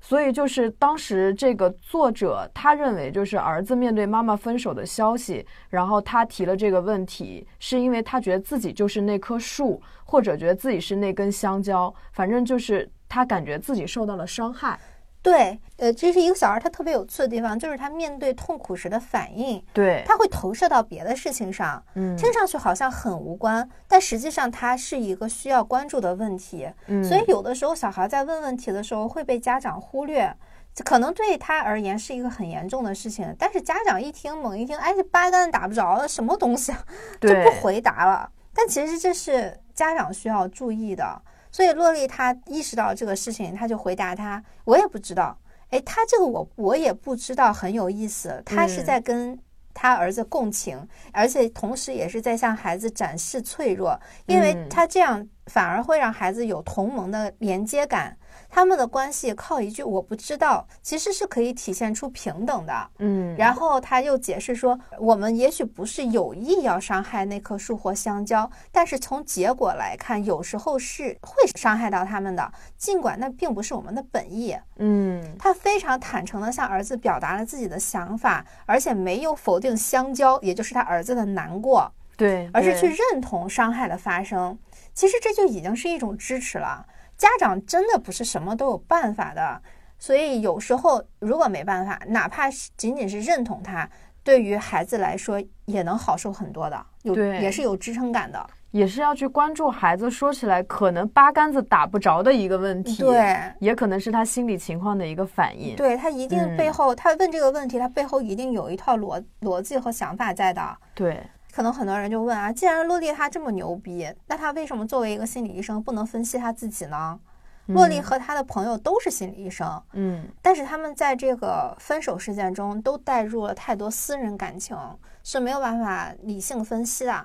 所以就是当时这个作者他认为，就是儿子面对妈妈分手的消息，然后他提了这个问题，是因为他觉得自己就是那棵树，或者觉得自己是那根香蕉，反正就是他感觉自己受到了伤害。
对，呃，这是一个小孩他特别有趣的地方，就是他面对痛苦时的反应，
对，
他会投射到别的事情上，嗯，听上去好像很无关，但实际上它是一个需要关注的问题，嗯，所以有的时候小孩在问问题的时候会被家长忽略。可能对他而言是一个很严重的事情，但是家长一听，猛一听，哎，这八竿子打不着，什么东西啊，就不回答了。但其实这是家长需要注意的。所以洛丽她意识到这个事情，她就回答他：“我也不知道。”哎，他这个我我也不知道，很有意思。他是在跟他儿子共情，而且同时也是在向孩子展示脆弱，因为他这样反而会让孩子有同盟的连接感。他们的关系靠一句“我不知道”，其实是可以体现出平等的。
嗯，
然后他又解释说，我们也许不是有意要伤害那棵树或香蕉，但是从结果来看，有时候是会伤害到他们的，尽管那并不是我们的本意。
嗯，
他非常坦诚地向儿子表达了自己的想法，而且没有否定香蕉，也就是他儿子的难过。
对，
而是去认同伤害的发生。其实这就已经是一种支持了。家长真的不是什么都有办法的，所以有时候如果没办法，哪怕是仅仅是认同他，对于孩子来说也能好受很多的，有也是有支撑感的，
也是要去关注孩子说起来可能八竿子打不着的一个问题，
对，
也可能是他心理情况的一个反应，
对他一定背后他问这个问题，他背后一定有一套逻逻辑和想法在的，
对。
可能很多人就问啊，既然洛丽她这么牛逼，那她为什么作为一个心理医生不能分析她自己呢？洛丽和她的朋友都是心理医生，
嗯，
但是他们在这个分手事件中都带入了太多私人感情，是没有办法理性分析的。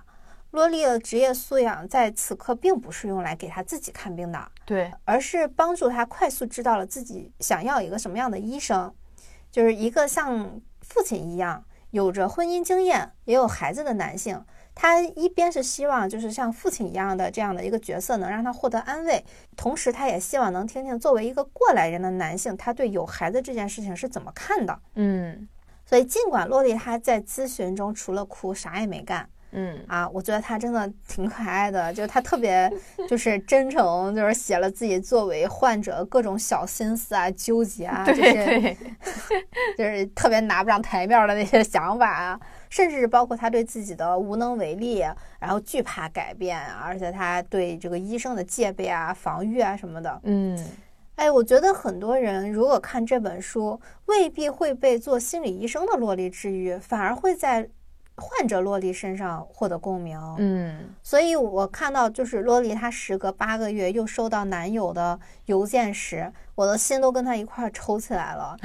洛丽的职业素养在此刻并不是用来给她自己看病的，
对，
而是帮助她快速知道了自己想要一个什么样的医生，就是一个像父亲一样。有着婚姻经验也有孩子的男性，他一边是希望就是像父亲一样的这样的一个角色能让他获得安慰，同时他也希望能听听作为一个过来人的男性，他对有孩子这件事情是怎么看的。
嗯，
所以尽管洛丽她在咨询中除了哭啥也没干。
嗯
啊，我觉得他真的挺可爱的，就是他特别 <laughs> 就是真诚，就是写了自己作为患者各种小心思啊、纠结啊，就是 <laughs> 就是特别拿不上台面的那些想法啊，甚至包括他对自己的无能为力，然后惧怕改变，而且他对这个医生的戒备啊、防御啊什么的。
嗯，
哎，我觉得很多人如果看这本书，未必会被做心理医生的洛丽治愈，反而会在。患者洛丽身上获得共鸣，
嗯，
所以我看到就是洛丽她时隔八个月又收到男友的邮件时，我的心都跟他一块儿抽起来了。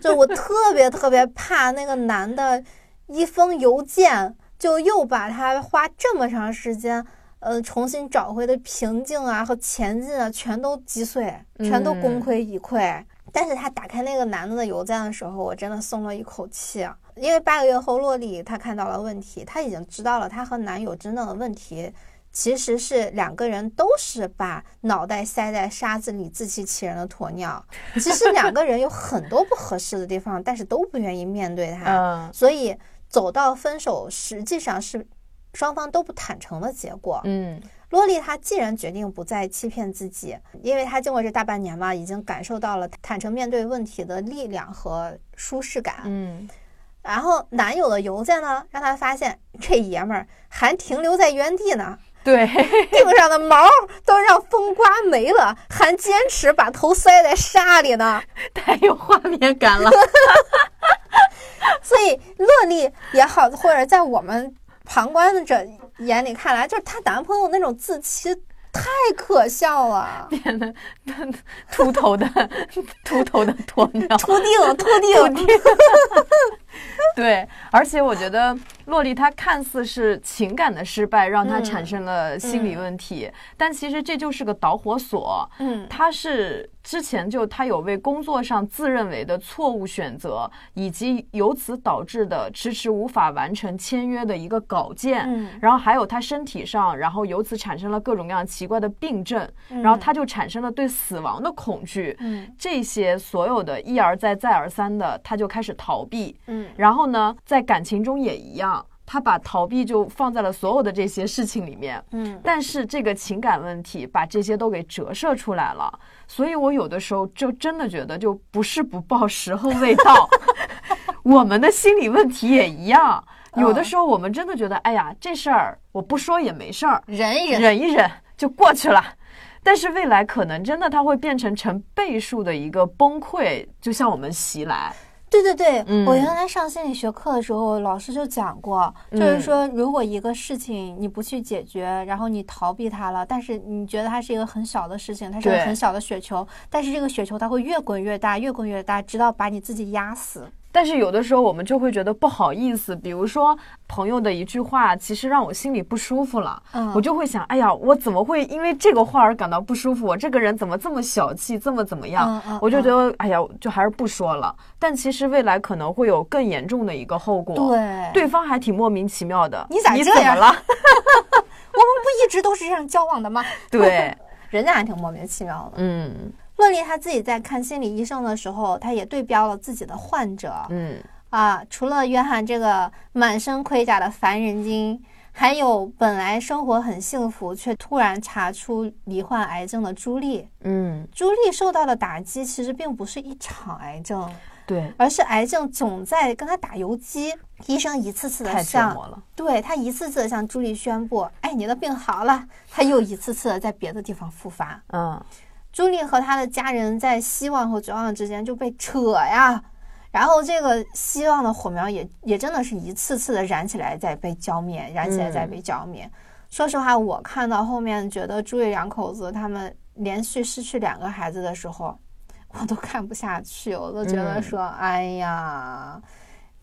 就我特别特别怕那个男的，一封邮件就又把他花这么长时间，呃，重新找回的平静啊和前进啊，全都击碎，全都功亏一篑。但是他打开那个男的的邮件的时候，我真的松了一口气。因为八个月后，洛丽她看到了问题，她已经知道了她和男友真正的问题，其实是两个人都是把脑袋塞在沙子里自欺欺人的鸵鸟。其实两个人有很多不合适的地方，但是都不愿意面对它，所以走到分手实际上是双方都不坦诚的结果。
嗯，
洛丽她既然决定不再欺骗自己，因为她经过这大半年嘛，已经感受到了坦诚面对问题的力量和舒适感。
嗯。
然后男友的邮件呢，让她发现这爷们儿还停留在原地呢。
对，<laughs>
腚上的毛都让风刮没了，还坚持把头塞在沙里呢，<laughs>
太有画面感了。<laughs>
所以洛丽也好，或者在我们旁观者眼里看来，就是她男朋友那种自欺。太可笑了！
变得秃头的秃头的鸵鸟，
秃顶秃顶。<laughs>
对，而且我觉得洛丽她看似是情感的失败，让她产生了心理问题，但其实这就是个导火索。
嗯，
她是。之前就她有为工作上自认为的错误选择，以及由此导致的迟迟无法完成签约的一个稿件，
嗯，
然后还有她身体上，然后由此产生了各种各样奇怪的病症，然后她就产生了对死亡的恐惧，
嗯，
这些所有的一而再再而三的，她就开始逃避，
嗯，
然后呢，在感情中也一样。他把逃避就放在了所有的这些事情里面，嗯，但是这个情感问题把这些都给折射出来了，所以我有的时候就真的觉得就不是不报，时候未到。<laughs> 我们的心理问题也一样，有的时候我们真的觉得，哎呀，这事儿我不说也没事儿，
忍一忍，
忍一忍就过去了。但是未来可能真的它会变成成倍数的一个崩溃，就向我们袭来。
对对对，我原来上心理学课的时候，老师就讲过，就是说，如果一个事情你不去解决，然后你逃避它了，但是你觉得它是一个很小的事情，它是个很小的雪球，但是这个雪球它会越滚越大，越滚越大，直到把你自己压死。
但是有的时候我们就会觉得不好意思，比如说朋友的一句话，其实让我心里不舒服了，我就会想，哎呀，我怎么会因为这个话而感到不舒服？我这个人怎么这么小气，这么怎么样？我就觉得，哎呀，就还是不说了。但其实未来可能会有更严重的一个后果。
对，
对方还挺莫名其妙的。
你咋
这样
了？<laughs> 我们不一直都是这样交往的吗？
对，<laughs>
人家还挺莫名其妙的。嗯。乐丽她自己在看心理医生的时候，她也对标了自己的患者。嗯啊，除了约翰这个满身盔甲的凡人精，还有本来生活很幸福却突然查出罹患癌症的朱莉。嗯，朱莉受到的打击其实并不是一场癌症，
对，
而是癌症总在跟她打游击。医生一次次的向，对他一次次的向朱莉宣布：“哎，你的病好了。”他又一次次的在别的地方复发。嗯。朱莉和她的家人在希望和绝望之间就被扯呀，然后这个希望的火苗也也真的是一次次的燃起来，再被浇灭，燃起来再被浇灭。说实话，我看到后面觉得朱莉两口子他们连续失去两个孩子的时候，我都看不下去，我都觉得说，哎呀。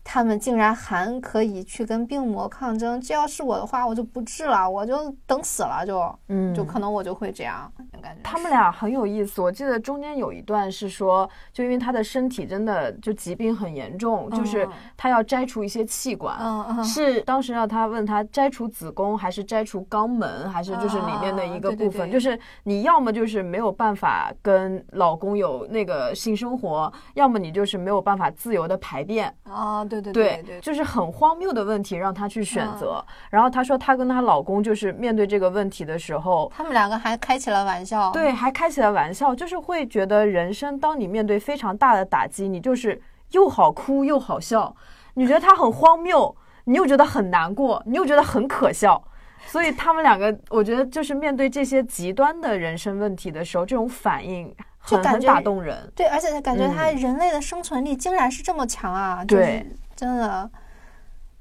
他们竟然还可以去跟病魔抗争，这要是我的话，我就不治了，我就等死了，就，嗯，就可能我就会这样。感觉
他们俩很有意思。我记得中间有一段是说，就因为他的身体真的就疾病很严重，就是他要摘除一些器官，是当时让他问他摘除子宫还是摘除肛门，还是就是里面的一个部分，就是你要么就是没有办法跟老公有那个性生活，要么你就是没有办法自由的排便
啊。对
对
对对，
就是很荒谬的问题，让她去选择。然后她说，她跟她老公就是面对这个问题的时候，
他们两个还开起了玩笑。
对，还开起了玩笑，就是会觉得人生，当你面对非常大的打击，你就是又好哭又好笑。你觉得他很荒谬，你又觉得很难过，你又觉得很可笑。所以他们两个，我觉得就是面对这些极端的人生问题的时候，这种反应。
就感觉
打动人，
对，而且感觉他人类的生存力竟然是这么强啊！对，真的。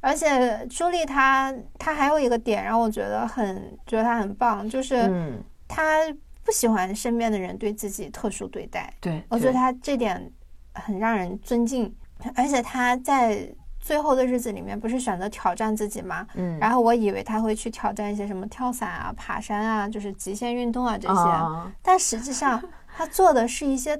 而且朱莉她她还有一个点让我觉得很觉得她很棒，就是她不喜欢身边的人对自己特殊对待。
对，
我觉得她这点很让人尊敬。而且她在最后的日子里面不是选择挑战自己吗？嗯。然后我以为她会去挑战一些什么跳伞啊、爬山啊，就是极限运动啊这些，但实际上。他做的是一些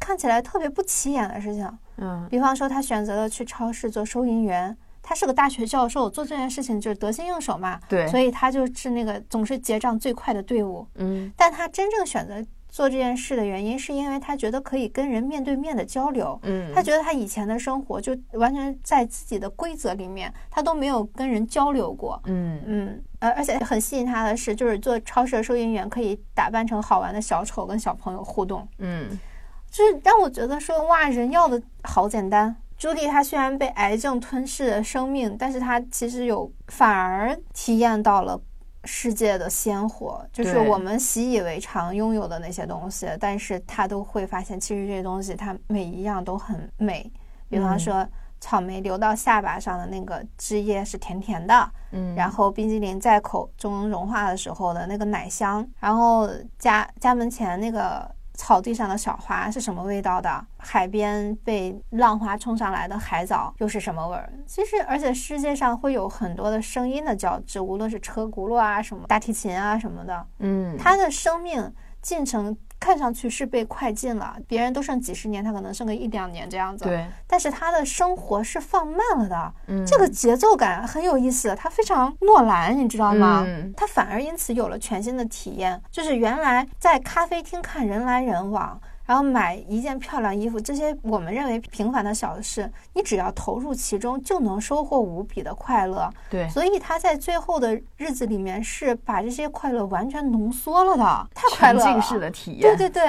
看起来特别不起眼的事情，嗯，比方说他选择了去超市做收银员，他是个大学教授，做这件事情就是得心应手嘛，
对，
所以他就是那个总是结账最快的队伍，嗯，但他真正选择。做这件事的原因，是因为他觉得可以跟人面对面的交流。嗯，他觉得他以前的生活就完全在自己的规则里面，他都没有跟人交流过。嗯嗯，而而且很吸引他的是，就是做超市的收银员可以打扮成好玩的小丑跟小朋友互动。嗯，就是让我觉得说，哇，人要的好简单。朱莉她虽然被癌症吞噬了生命，但是她其实有反而体验到了。世界的鲜活，就是我们习以为常拥有的那些东西，但是她都会发现，其实这些东西它每一样都很美。比方说，草莓流到下巴上的那个汁液是甜甜的，嗯，然后冰激凌在口中融化的时候的那个奶香，然后家家门前那个。草地上的小花是什么味道的？海边被浪花冲上来的海藻又是什么味儿？其实，而且世界上会有很多的声音的交织，无论是车轱辘啊，什么大提琴啊什么的，嗯，它的生命进程。看上去是被快进了，别人都剩几十年，他可能剩个一两年这样子。
对，
但是他的生活是放慢了的，嗯，这个节奏感很有意思，他非常诺兰，你知道吗？他反而因此有了全新的体验，就是原来在咖啡厅看人来人往，然后买一件漂亮衣服，这些我们认为平凡的小事，你只要投入其中，就能收获无比的快乐。
对，
所以他在最后的日子里面是把这些快乐完全浓缩了的，太快乐了。
沉浸式的体验。
对对对。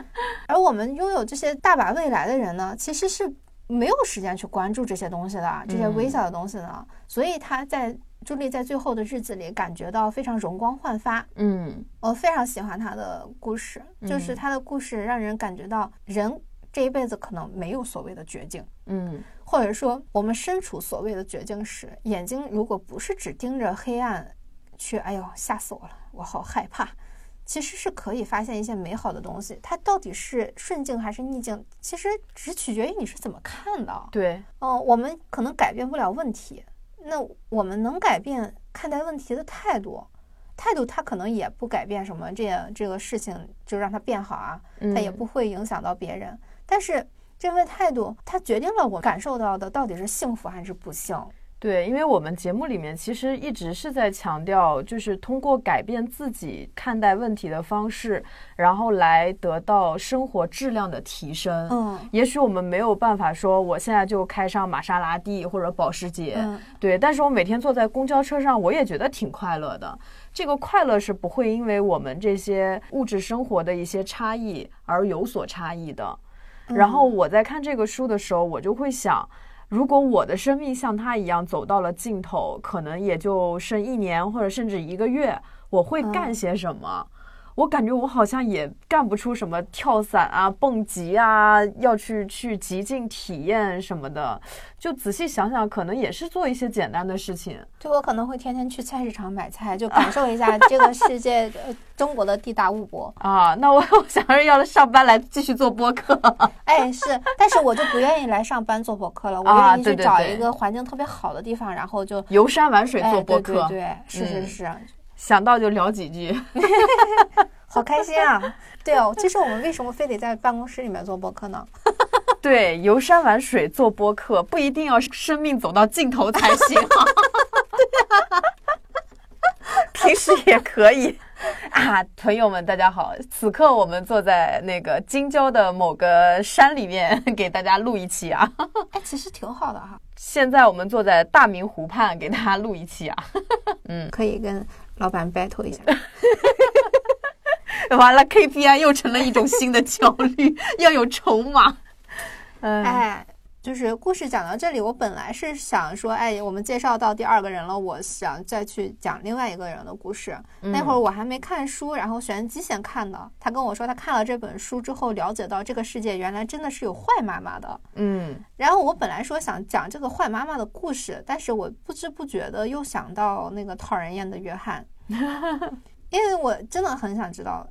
<laughs> 而我们拥有这些大把未来的人呢，其实是没有时间去关注这些东西的，这些微小的东西呢。所以他在。朱莉在最后的日子里感觉到非常容光焕发。
嗯，
我非常喜欢她的故事，就是她的故事让人感觉到人这一辈子可能没有所谓的绝境。
嗯，
或者说我们身处所谓的绝境时，眼睛如果不是只盯着黑暗，去哎呦吓死我了，我好害怕，其实是可以发现一些美好的东西。它到底是顺境还是逆境，其实只取决于你是怎么看的。
对，
嗯，我们可能改变不了问题。那我们能改变看待问题的态度，态度它可能也不改变什么，这这个事情就让它变好啊，它也不会影响到别人。但是这份态度，它决定了我感受到的到底是幸福还是不幸。
对，因为我们节目里面其实一直是在强调，就是通过改变自己看待问题的方式，然后来得到生活质量的提升。
嗯，
也许我们没有办法说，我现在就开上玛莎拉蒂或者保时捷，对，但是我每天坐在公交车上，我也觉得挺快乐的。这个快乐是不会因为我们这些物质生活的一些差异而有所差异的。然后我在看这个书的时候，我就会想。如果我的生命像他一样走到了尽头，可能也就剩一年或者甚至一个月，我会干些什么？我感觉我好像也干不出什么跳伞啊、蹦极啊，要去去极尽体验什么的。就仔细想想，可能也是做一些简单的事情。
就我可能会天天去菜市场买菜，就感受一下这个世界，<laughs> 中国的地大物博
啊。那我 <laughs> 我想着要上班来继续做播客。<laughs>
哎，是，但是我就不愿意来上班做播客了，我愿意去找一个环境特别好的地方，然后就
游山玩水做播
客。对对，是是是。
想到就聊几句，<laughs>
好开心啊！对哦，其实我们为什么非得在办公室里面做播客呢？<laughs>
对，游山玩水做播客不一定要生命走到尽头才行，<laughs> 平时也可以啊。朋友们，大家好，此刻我们坐在那个京郊的某个山里面，给大家录一期啊。
哎，其实挺好的哈。
现在我们坐在大明湖畔，给大家录一期啊。嗯，
可以跟。老板 battle 一下，<laughs>
完了 KPI 又成了一种新的焦虑，<laughs> 要有筹码。
哎，就是故事讲到这里，我本来是想说，哎，我们介绍到第二个人了，我想再去讲另外一个人的故事。那会儿我还没看书，然后玄机先看的。他跟我说，他看了这本书之后，了解到这个世界原来真的是有坏妈妈的。
嗯，
然后我本来说想讲这个坏妈妈的故事，但是我不知不觉的又想到那个讨人厌的约翰。<laughs> 因为我真的很想知道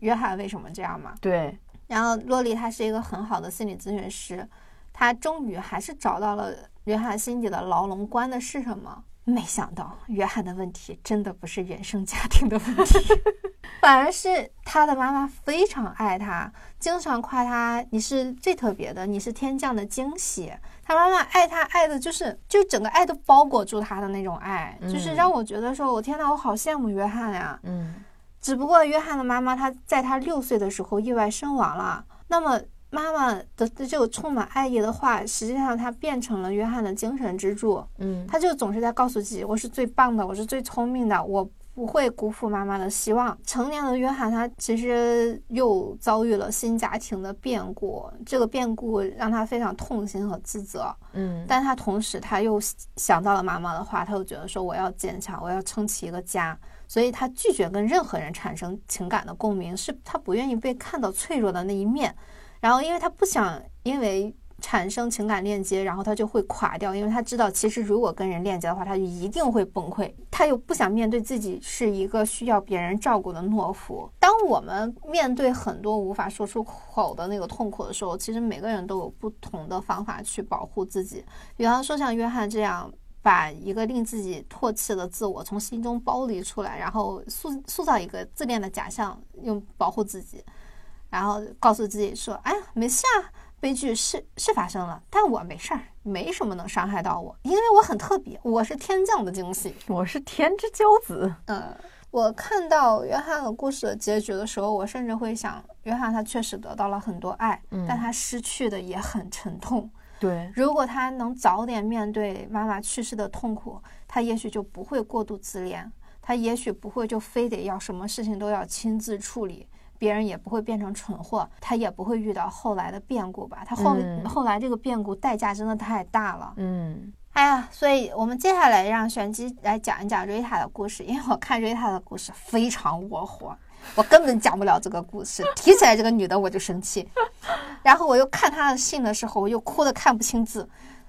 约翰为什么这样嘛？
对。
然后洛丽她是一个很好的心理咨询师，她终于还是找到了约翰心底的牢笼关的是什么？没想到约翰的问题真的不是原生家庭的问题，<laughs> 反而是他的妈妈非常爱他，经常夸他你是最特别的，你是天降的惊喜。他妈妈爱他爱的就是，就整个爱都包裹住他的那种爱，就是让我觉得说，我天呐，我好羡慕约翰呀。
嗯，
只不过约翰的妈妈，她在他六岁的时候意外身亡了。那么妈妈的这个充满爱意的话，实际上他变成了约翰的精神支柱。
嗯，
他就总是在告诉自己，我是最棒的，我是最聪明的，我。不会辜负妈妈的希望。成年的约翰，他其实又遭遇了新家庭的变故，这个变故让他非常痛心和自责。
嗯，
但他同时他又想到了妈妈的话，他又觉得说我要坚强，我要撑起一个家，所以他拒绝跟任何人产生情感的共鸣，是他不愿意被看到脆弱的那一面。然后，因为他不想因为。产生情感链接，然后他就会垮掉，因为他知道，其实如果跟人链接的话，他就一定会崩溃。他又不想面对自己是一个需要别人照顾的懦夫。当我们面对很多无法说出口的那个痛苦的时候，其实每个人都有不同的方法去保护自己。比方说，像约翰这样，把一个令自己唾弃的自我从心中剥离出来，然后塑塑造一个自恋的假象，用保护自己，然后告诉自己说：“哎呀，没事啊。”悲剧是是发生了，但我没事儿，没什么能伤害到我，因为我很特别，我是天降的惊喜，
我是天之骄子。
嗯，我看到约翰的故事的结局的时候，我甚至会想，约翰他确实得到了很多爱，但他失去的也很沉痛。
对，
如果他能早点面对妈妈去世的痛苦，他也许就不会过度自恋，他也许不会就非得要什么事情都要亲自处理，别人也不会变成蠢货，他也不会遇到后来的变故吧？他后后来这个变故代价真的太大了。
嗯。
哎呀，所以我们接下来让玄机来讲一讲瑞塔的故事，因为我看瑞塔的故事非常窝火，我根本讲不了这个故事，<laughs> 提起来这个女的我就生气，然后我又看她的信的时候，我又哭得看不清字。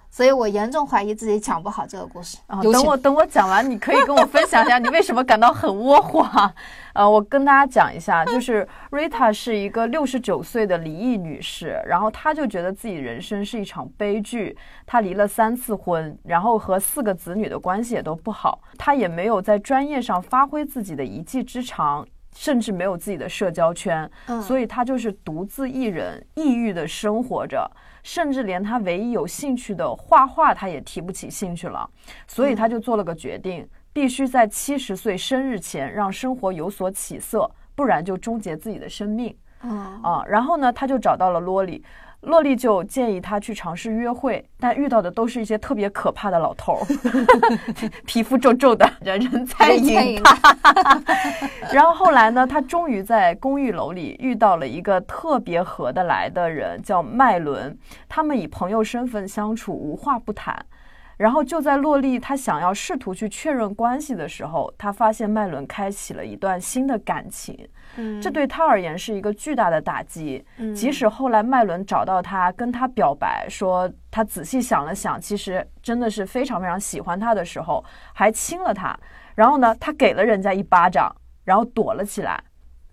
所以我严重怀疑自己讲不好这个故事。
啊等我等我讲完，你可以跟我分享一下你为什么感到很窝火。<laughs> 呃，我跟大家讲一下，就是 Rita 是一个六十九岁的离异女士，然后她就觉得自己人生是一场悲剧。她离了三次婚，然后和四个子女的关系也都不好。她也没有在专业上发挥自己的一技之长，甚至没有自己的社交圈。嗯，所以他就是独自一人，抑郁的生活着。甚至连他唯一有兴趣的画画，他也提不起兴趣了，所以他就做了个决定，必须在七十岁生日前让生活有所起色，不然就终结自己的生命。啊，然后呢，他就找到了萝莉。洛丽就建议他去尝试约会，但遇到的都是一些特别可怕的老头儿，<laughs> 皮肤皱皱的，<laughs> 人人猜疑他。<laughs> 然后后来呢，他终于在公寓楼里遇到了一个特别合得来的人，叫麦伦。他们以朋友身份相处，无话不谈。然后就在洛丽她想要试图去确认关系的时候，她发现麦伦开启了一段新的感情。这对他而言是一个巨大的打击。即使后来麦伦找到他，跟他表白说他仔细想了想，其实真的是非常非常喜欢他的时候，还亲了他。然后呢，他给了人家一巴掌，然后躲了起来。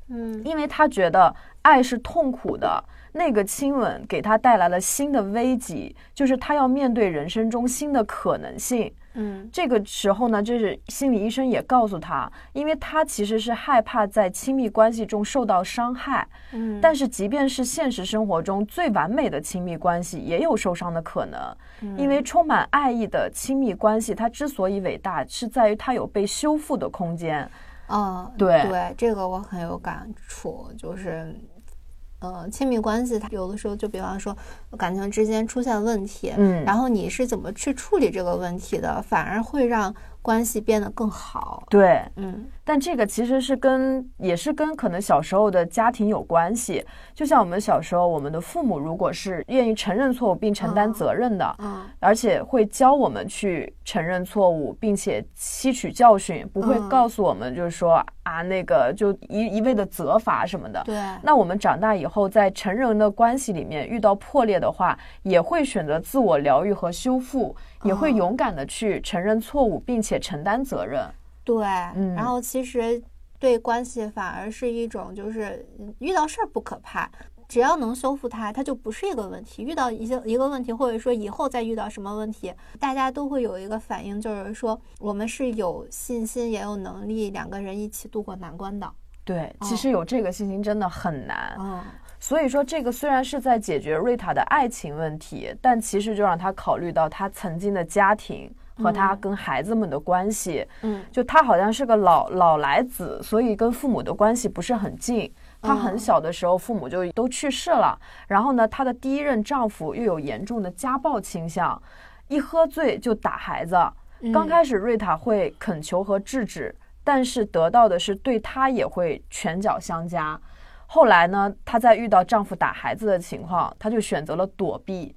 嗯，
因为他觉得爱是痛苦的。那个亲吻给他带来了新的危机，就是他要面对人生中新的可能性。
嗯，
这个时候呢，就是心理医生也告诉他，因为他其实是害怕在亲密关系中受到伤害。
嗯，
但是即便是现实生活中最完美的亲密关系，也有受伤的可能。因为充满爱意的亲密关系，它之所以伟大，是在于它有被修复的空间。
嗯，
对
对，这个我很有感触，就是。呃，亲密关系，它有的时候就比方说感情之间出现问题，
嗯，
然后你是怎么去处理这个问题的，反而会让。关系变得更好，
对，
嗯，
但这个其实是跟也是跟可能小时候的家庭有关系。就像我们小时候，我们的父母如果是愿意承认错误并承担责任的，
嗯，
而且会教我们去承认错误，并且吸取教训，不会告诉我们就是说啊那个就一一味的责罚什么的。
对，
那我们长大以后在成人的关系里面遇到破裂的话，也会选择自我疗愈和修复。也会勇敢的去承认错误，并且承担责任。
对，然后其实对关系反而是一种，就是遇到事儿不可怕，只要能修复它，它就不是一个问题。遇到一些一个问题，或者说以后再遇到什么问题，大家都会有一个反应，就是说我们是有信心也有能力两个人一起度过难关的。
对，其实有这个信心真的很难。
嗯。
所以说，这个虽然是在解决瑞塔的爱情问题，但其实就让他考虑到他曾经的家庭和他跟孩子们的关系。
嗯，
就他好像是个老老来子，所以跟父母的关系不是很近。他很小的时候，父母就都去世了。然后呢，她的第一任丈夫又有严重的家暴倾向，一喝醉就打孩子。刚开始，瑞塔会恳求和制止，但是得到的是对她也会拳脚相加。后来呢，她在遇到丈夫打孩子的情况，她就选择了躲避，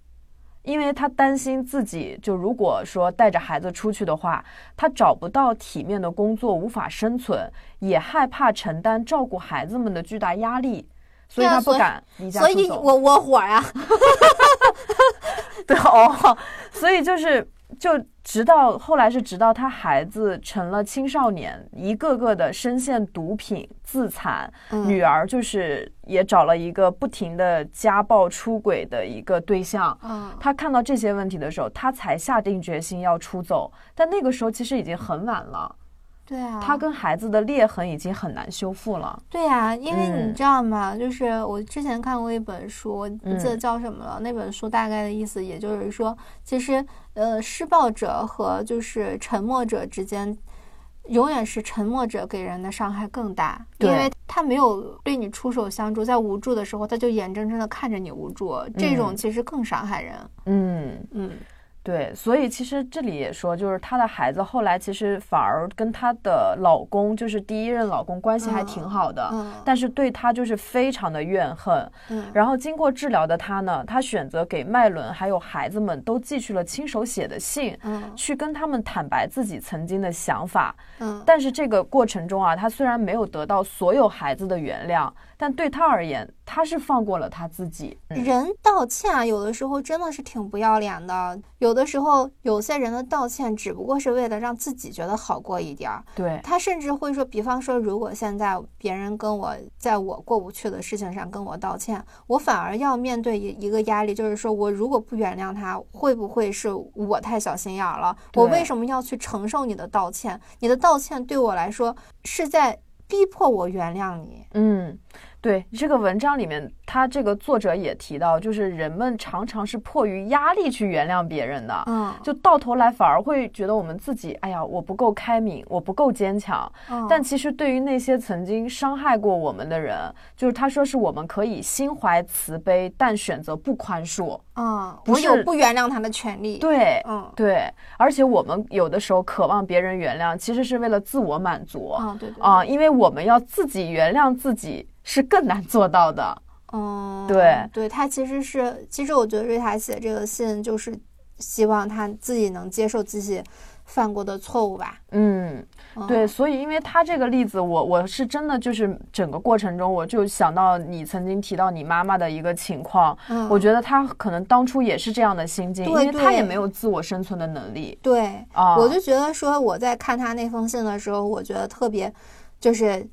因为她担心自己就如果说带着孩子出去的话，她找不到体面的工作，无法生存，也害怕承担照顾孩子们的巨大压力，所以她不敢离家
出走。所以我窝火呀，<laughs>
对哦，所以就是。就直到后来是直到他孩子成了青少年，一个个的深陷毒品自残，女儿就是也找了一个不停的家暴出轨的一个对象。
嗯，
他看到这些问题的时候，他才下定决心要出走。但那个时候其实已经很晚了。
对啊，
他跟孩子的裂痕已经很难修复了。
对啊，因为你知道吗？就是我之前看过一本书，不记得叫什么了。那本书大概的意思，也就是说，其实呃，施暴者和就是沉默者之间，永远是沉默者给人的伤害更大，因为他没有对你出手相助，在无助的时候，他就眼睁睁的看着你无助，这种其实更伤害人。
嗯嗯。对，所以其实这里也说，就是她的孩子后来其实反而跟她的老公，就是第一任老公关系还挺好的，但是对她就是非常的怨恨。嗯，然后经过治疗的她呢，她选择给麦伦还有孩子们都寄去了亲手写的信，嗯，去跟他们坦白自己曾经的想法。嗯，但是这个过程中啊，她虽然没有得到所有孩子的原谅。但对他而言，他是放过了他自己。
人道歉啊，有的时候真的是挺不要脸的。有的时候，有些人的道歉只不过是为了让自己觉得好过一点儿。
对
他甚至会说，比方说，如果现在别人跟我在我过不去的事情上跟我道歉，我反而要面对一一个压力，就是说我如果不原谅他，会不会是我太小心眼了？我为什么要去承受你的道歉？你的道歉对我来说是在逼迫我原谅你。
嗯。对这个文章里面，他这个作者也提到，就是人们常常是迫于压力去原谅别人的，嗯，就到头来反而会觉得我们自己，哎呀，我不够开明，我不够坚强。但其实对于那些曾经伤害过我们的人，就是他说是我们可以心怀慈悲，但选择不宽恕。
啊，我有不原谅他的权利。
对，嗯，对，而且我们有的时候渴望别人原谅，其实是为了自我满足。
啊，对，
啊，因为我们要自己原谅自己。是更难做到的，
嗯，
对，
对他其实是，其实我觉得瑞塔写这个信就是希望他自己能接受自己犯过的错误吧，
嗯，对，所以因为他这个例子，我我是真的就是整个过程中，我就想到你曾经提到你妈妈的一个情况，我觉得他可能当初也是这样的心境，因为他也没有自我生存的能力，
对，啊，我就觉得说我在看他那封信的时候，我觉得特别就是。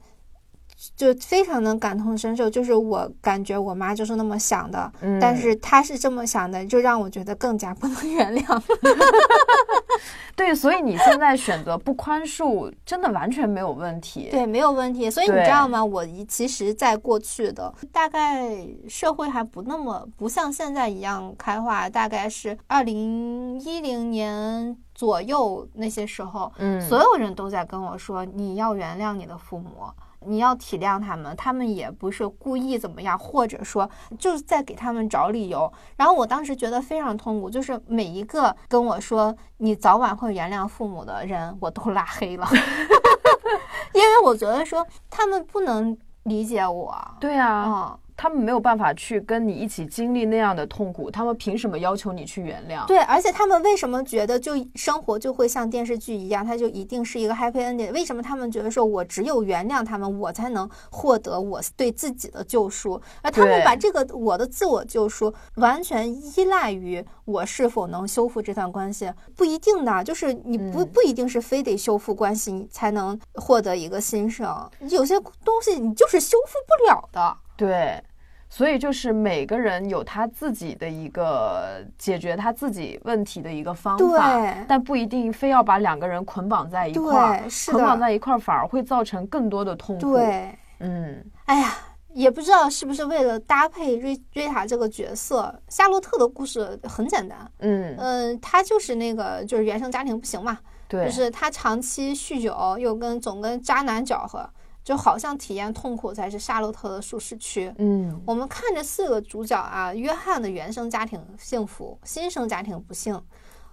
就非常能感同身受，就是我感觉我妈就是那么想的，但是她是这么想的，就让我觉得更加不能原谅。<laughs>
对，所以你现在选择不宽恕，真的完全没有问题。
对，没有问题。所以你知道吗？我其实，在过去的大概社会还不那么不像现在一样开化，大概是二零一零年左右那些时候，嗯，所有人都在跟我说，你要原谅你的父母。你要体谅他们，他们也不是故意怎么样，或者说就是在给他们找理由。然后我当时觉得非常痛苦，就是每一个跟我说你早晚会原谅父母的人，我都拉黑了，<laughs> 因为我觉得说他们不能理解我。
对啊，嗯。他们没有办法去跟你一起经历那样的痛苦，他们凭什么要求你去原谅？
对，而且他们为什么觉得就生活就会像电视剧一样，它就一定是一个 happy ending？为什么他们觉得说我只有原谅他们，我才能获得我对自己的救赎？而他们把这个我的自我救赎完全依赖于我是否能修复这段关系，不一定的，就是你不不一定是非得修复关系你才能获得一个新生，有些东西你就是修复不了的。
对，所以就是每个人有他自己的一个解决他自己问题的一个方法，但不一定非要把两个人捆绑在一块儿，捆绑在一块儿反而会造成更多的痛
苦。对，
嗯，
哎呀，也不知道是不是为了搭配瑞瑞塔这个角色，夏洛特的故事很简单，嗯嗯，他就是那个就是原生家庭不行嘛，
对，
就是他长期酗酒，又跟总跟渣男搅和。就好像体验痛苦才是夏洛特的舒适区。
嗯，
我们看着四个主角啊，约翰的原生家庭幸福，新生家庭不幸；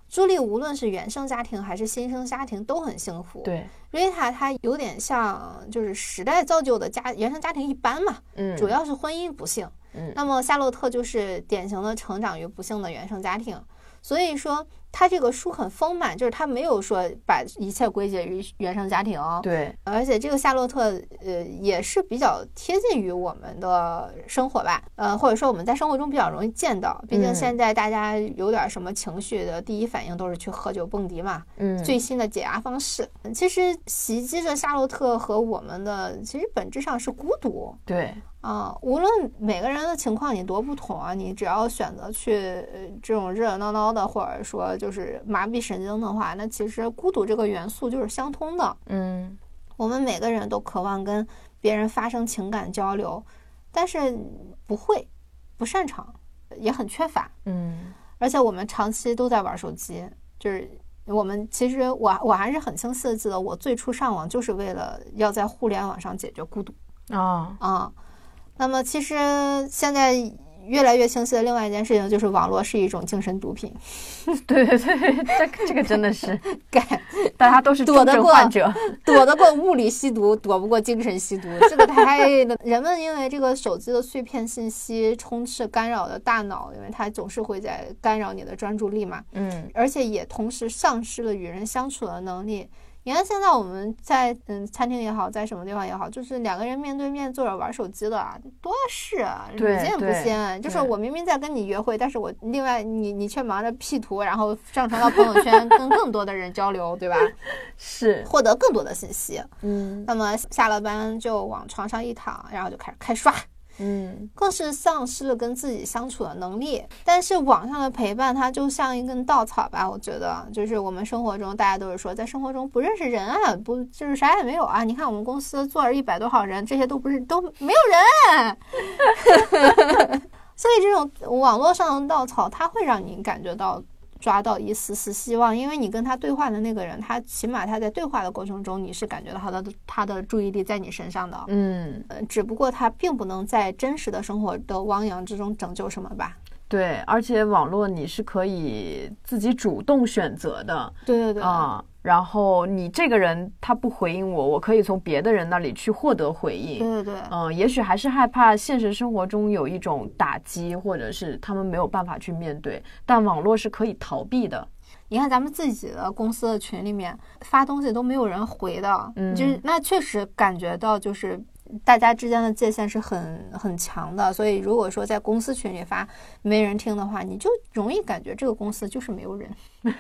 朱莉无论是原生家庭还是新生家庭都很幸福。
对，
瑞塔她有点像就是时代造就的家原生家庭一般嘛。嗯，主要是婚姻不幸。嗯，那么夏洛特就是典型的成长于不幸的原生家庭，所以说。他这个书很丰满，就是他没有说把一切归结于原生家庭。
对，
而且这个夏洛特，呃，也是比较贴近于我们的生活吧，呃，或者说我们在生活中比较容易见到。毕竟现在大家有点什么情绪的第一反应都是去喝酒蹦迪嘛。嗯。最新的解压方式，其实袭击着夏洛特和我们的，其实本质上是孤独。
对。
啊，无论每个人的情况你多不同啊，你只要选择去这种热热闹闹的，或者说就是麻痹神经的话，那其实孤独这个元素就是相通的。
嗯，
我们每个人都渴望跟别人发生情感交流，但是不会，不擅长，也很缺乏。
嗯，
而且我们长期都在玩手机，就是我们其实我我还是很清晰的记得，我最初上网就是为了要在互联网上解决孤独
啊
啊。那么其实现在。越来越清晰的另外一件事情就是，网络是一种精神毒品。<laughs>
对对对，这这个真的是，<laughs> 大家都是
躲得过
患者，
躲得过物理吸毒，躲不过精神吸毒。这个太人们因为这个手机的碎片信息充斥干扰的大脑，因为它总是会在干扰你的专注力嘛。
嗯，
而且也同时丧失了与人相处的能力。你看，现在我们在嗯餐厅也好，在什么地方也好，就是两个人面对面坐着玩手机的多是，屡见不鲜。就是我明明在跟你约会，但是我另外你你却忙着 P 图，然后上传到朋友圈，跟更多的人交流，对吧？<laughs>
是，
获得更多的信息。
嗯，
那么下了班就往床上一躺，然后就开始开刷。
嗯，
更是丧失了跟自己相处的能力。但是网上的陪伴，它就像一根稻草吧？我觉得，就是我们生活中，大家都是说，在生活中不认识人啊，不就是啥也没有啊？你看我们公司坐着一百多号人，这些都不是都没有人。<laughs> 所以这种网络上的稻草，它会让你感觉到。抓到一丝丝希望，因为你跟他对话的那个人，他起码他在对话的过程中，你是感觉到他的他的注意力在你身上的，
嗯，
呃，只不过他并不能在真实的生活的汪洋之中拯救什么吧。
对，而且网络你是可以自己主动选择的。
对对对。
啊，然后你这个人他不回应我，我可以从别的人那里去获得回应。
对对对。
嗯，也许还是害怕现实生活中有一种打击，或者是他们没有办法去面对，但网络是可以逃避的。
你看咱们自己的公司的群里面发东西都没有人回的，嗯，就是那确实感觉到就是。大家之间的界限是很很强的，所以如果说在公司群里发没人听的话，你就容易感觉这个公司就是没有人。<laughs>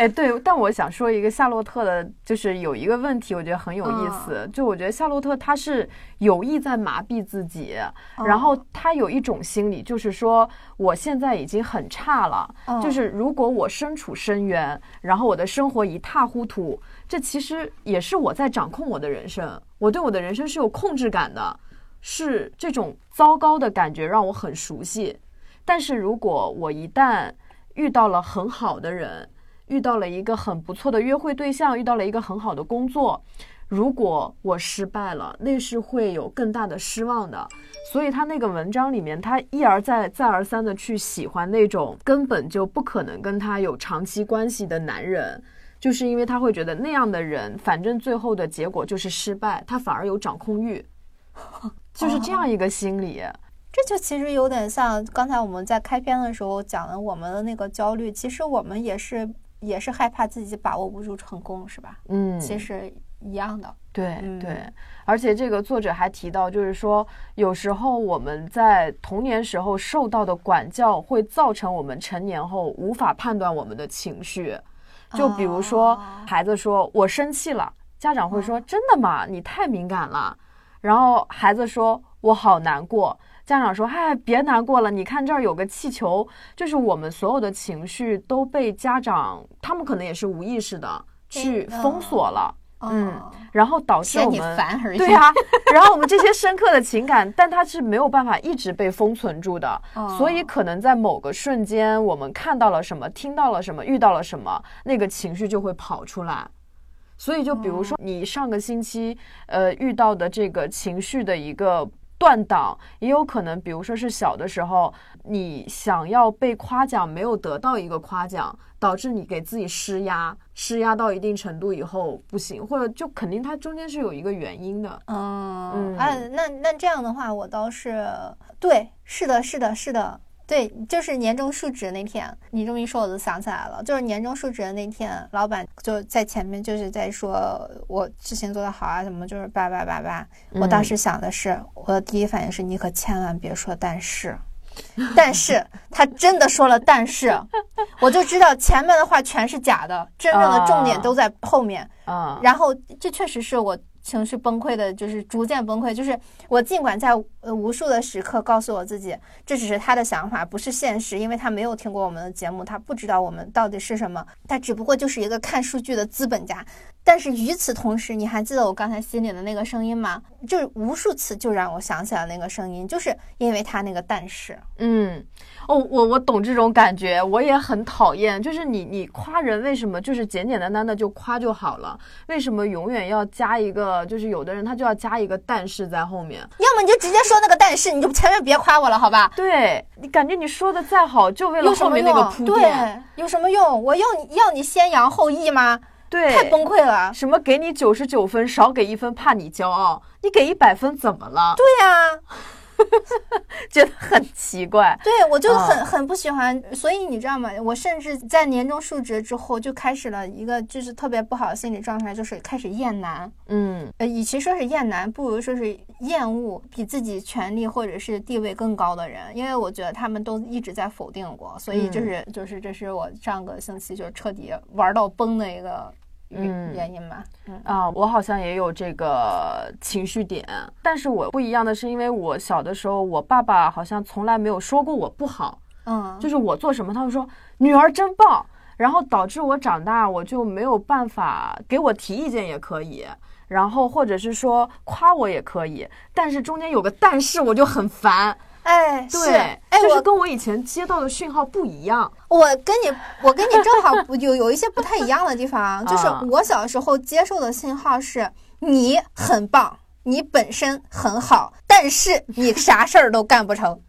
哎，对，但我想说一个夏洛特的，就是有一个问题，我觉得很有意思。就我觉得夏洛特他是有意在麻痹自己，然后他有一种心理，就是说我现在已经很差了，就是如果我身处深渊，然后我的生活一塌糊涂，这其实也是我在掌控我的人生，我对我的人生是有控制感的，是这种糟糕的感觉让我很熟悉。但是如果我一旦遇到了很好的人，遇到了一个很不错的约会对象，遇到了一个很好的工作。如果我失败了，那是会有更大的失望的。所以他那个文章里面，他一而再、再而三的去喜欢那种根本就不可能跟他有长期关系的男人，就是因为他会觉得那样的人，反正最后的结果就是失败，他反而有掌控欲，<laughs> 就是这样一个心理。
这就其实有点像刚才我们在开篇的时候讲的我们的那个焦虑，其实我们也是。也是害怕自己把握不住成功，是吧？
嗯，
其实一样的。
对对，而且这个作者还提到，就是说有时候我们在童年时候受到的管教，会造成我们成年后无法判断我们的情绪。就比如说，孩子说我生气了，家长会说：“真的吗？你太敏感了。”然后孩子说：“我好难过。”家长说：“嗨，别难过了，你看这儿有个气球。”就是我们所有的情绪都被家长，他们可能也是无意识的去封锁了，嗯，然后导致我们对呀，<laughs> 然后我们这些深刻的情感，但它是没有办法一直被封存住的，所以可能在某个瞬间，我们看到了什么，听到了什么，遇到了什么，那个情绪就会跑出来。所以就比如说你上个星期呃遇到的这个情绪的一个。断档也有可能，比如说是小的时候，你想要被夸奖，没有得到一个夸奖，导致你给自己施压，施压到一定程度以后不行，或者就肯定它中间是有一个原因的。
嗯，哎，那那这样的话，我倒是对，是的，是的，是的。对，就是年终述职那天，你这么一说，我就想起来了。就是年终述职的那天，老板就在前面，就是在说我事情做得好啊，什么就是叭叭叭叭。我当时想的是，我的第一反应是，你可千万别说但是，但是他真的说了但是，我就知道前面的话全是假的，真正的重点都在后面。
啊，
然后这确实是我。情绪崩溃的，就是逐渐崩溃。就是我尽管在呃无数的时刻告诉我自己，这只是他的想法，不是现实，因为他没有听过我们的节目，他不知道我们到底是什么，他只不过就是一个看数据的资本家。但是与此同时，你还记得我刚才心里的那个声音吗？就是无数次就让我想起了那个声音，就是因为他那个但是，
嗯，哦，我我懂这种感觉，我也很讨厌，就是你你夸人为什么就是简简单单的就夸就好了，为什么永远要加一个？就是有的人他就要加一个但是在后面，
要么你就直接说那个但是，你就前面别夸我了，好吧？
对你感觉你说的再好，就为了后面那个铺
垫，有什么用？我要你要你先扬后抑吗？
对，
太崩溃了！
什么给你九十九分，少给一分，怕你骄傲？你给一百分怎么了？
对呀，<laughs>
觉得很奇怪。
对我就很很不喜欢，所以你知道吗？我甚至在年终述职之后，就开始了一个就是特别不好的心理状态，就是开始厌男。嗯，呃，与其说是厌男，不如说是厌恶比自己权力或者是地位更高的人，因为我觉得他们都一直在否定我，所以就是就是这是我上个星期就彻底玩到崩的一个。嗯，原因吧。嗯
啊，我好像也有这个情绪点，但是我不一样的是，因为我小的时候，我爸爸好像从来没有说过我不好。嗯，就是我做什么，他会说女儿真棒，然后导致我长大，我就没有办法给我提意见也可以，然后或者是说夸我也可以，但是中间有个但是，我就很烦。
哎，
对，
哎，
就是跟我以前接到的讯号不一样。
我跟你，我跟你正好 <laughs> 有有一些不太一样的地方，就是我小时候接受的信号是你很棒，你本身很好，但是你啥事儿都干不成。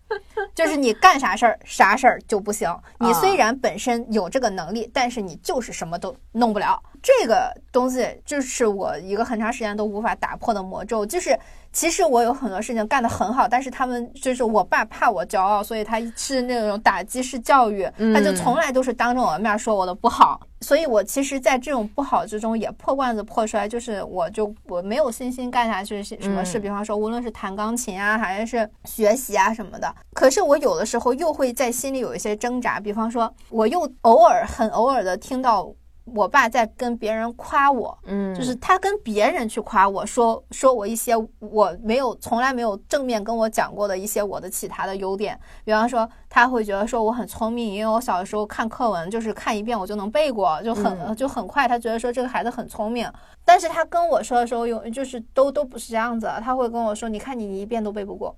就是你干啥事儿，啥事儿就不行。你虽然本身有这个能力，但是你就是什么都弄不了。这个东西就是我一个很长时间都无法打破的魔咒。就是其实我有很多事情干得很好，但是他们就是我爸怕我骄傲，所以他是那种打击式教育，他就从来都是当着我的面说我的不好。所以我其实，在这种不好之中也破罐子破摔，就是我就我没有信心干下去什么事，比方说无论是弹钢琴啊，还是学习啊什么的。可是我有的时候又会在心里有一些挣扎，比方说，我又偶尔很偶尔的听到。我爸在跟别人夸我，嗯，就是他跟别人去夸我说说我一些我没有从来没有正面跟我讲过的一些我的其他的优点，比方说他会觉得说我很聪明，因为我小的时候看课文就是看一遍我就能背过，就很就很快，他觉得说这个孩子很聪明。但是他跟我说的时候有就是都都不是这样子，他会跟我说，你看你一遍都背不过，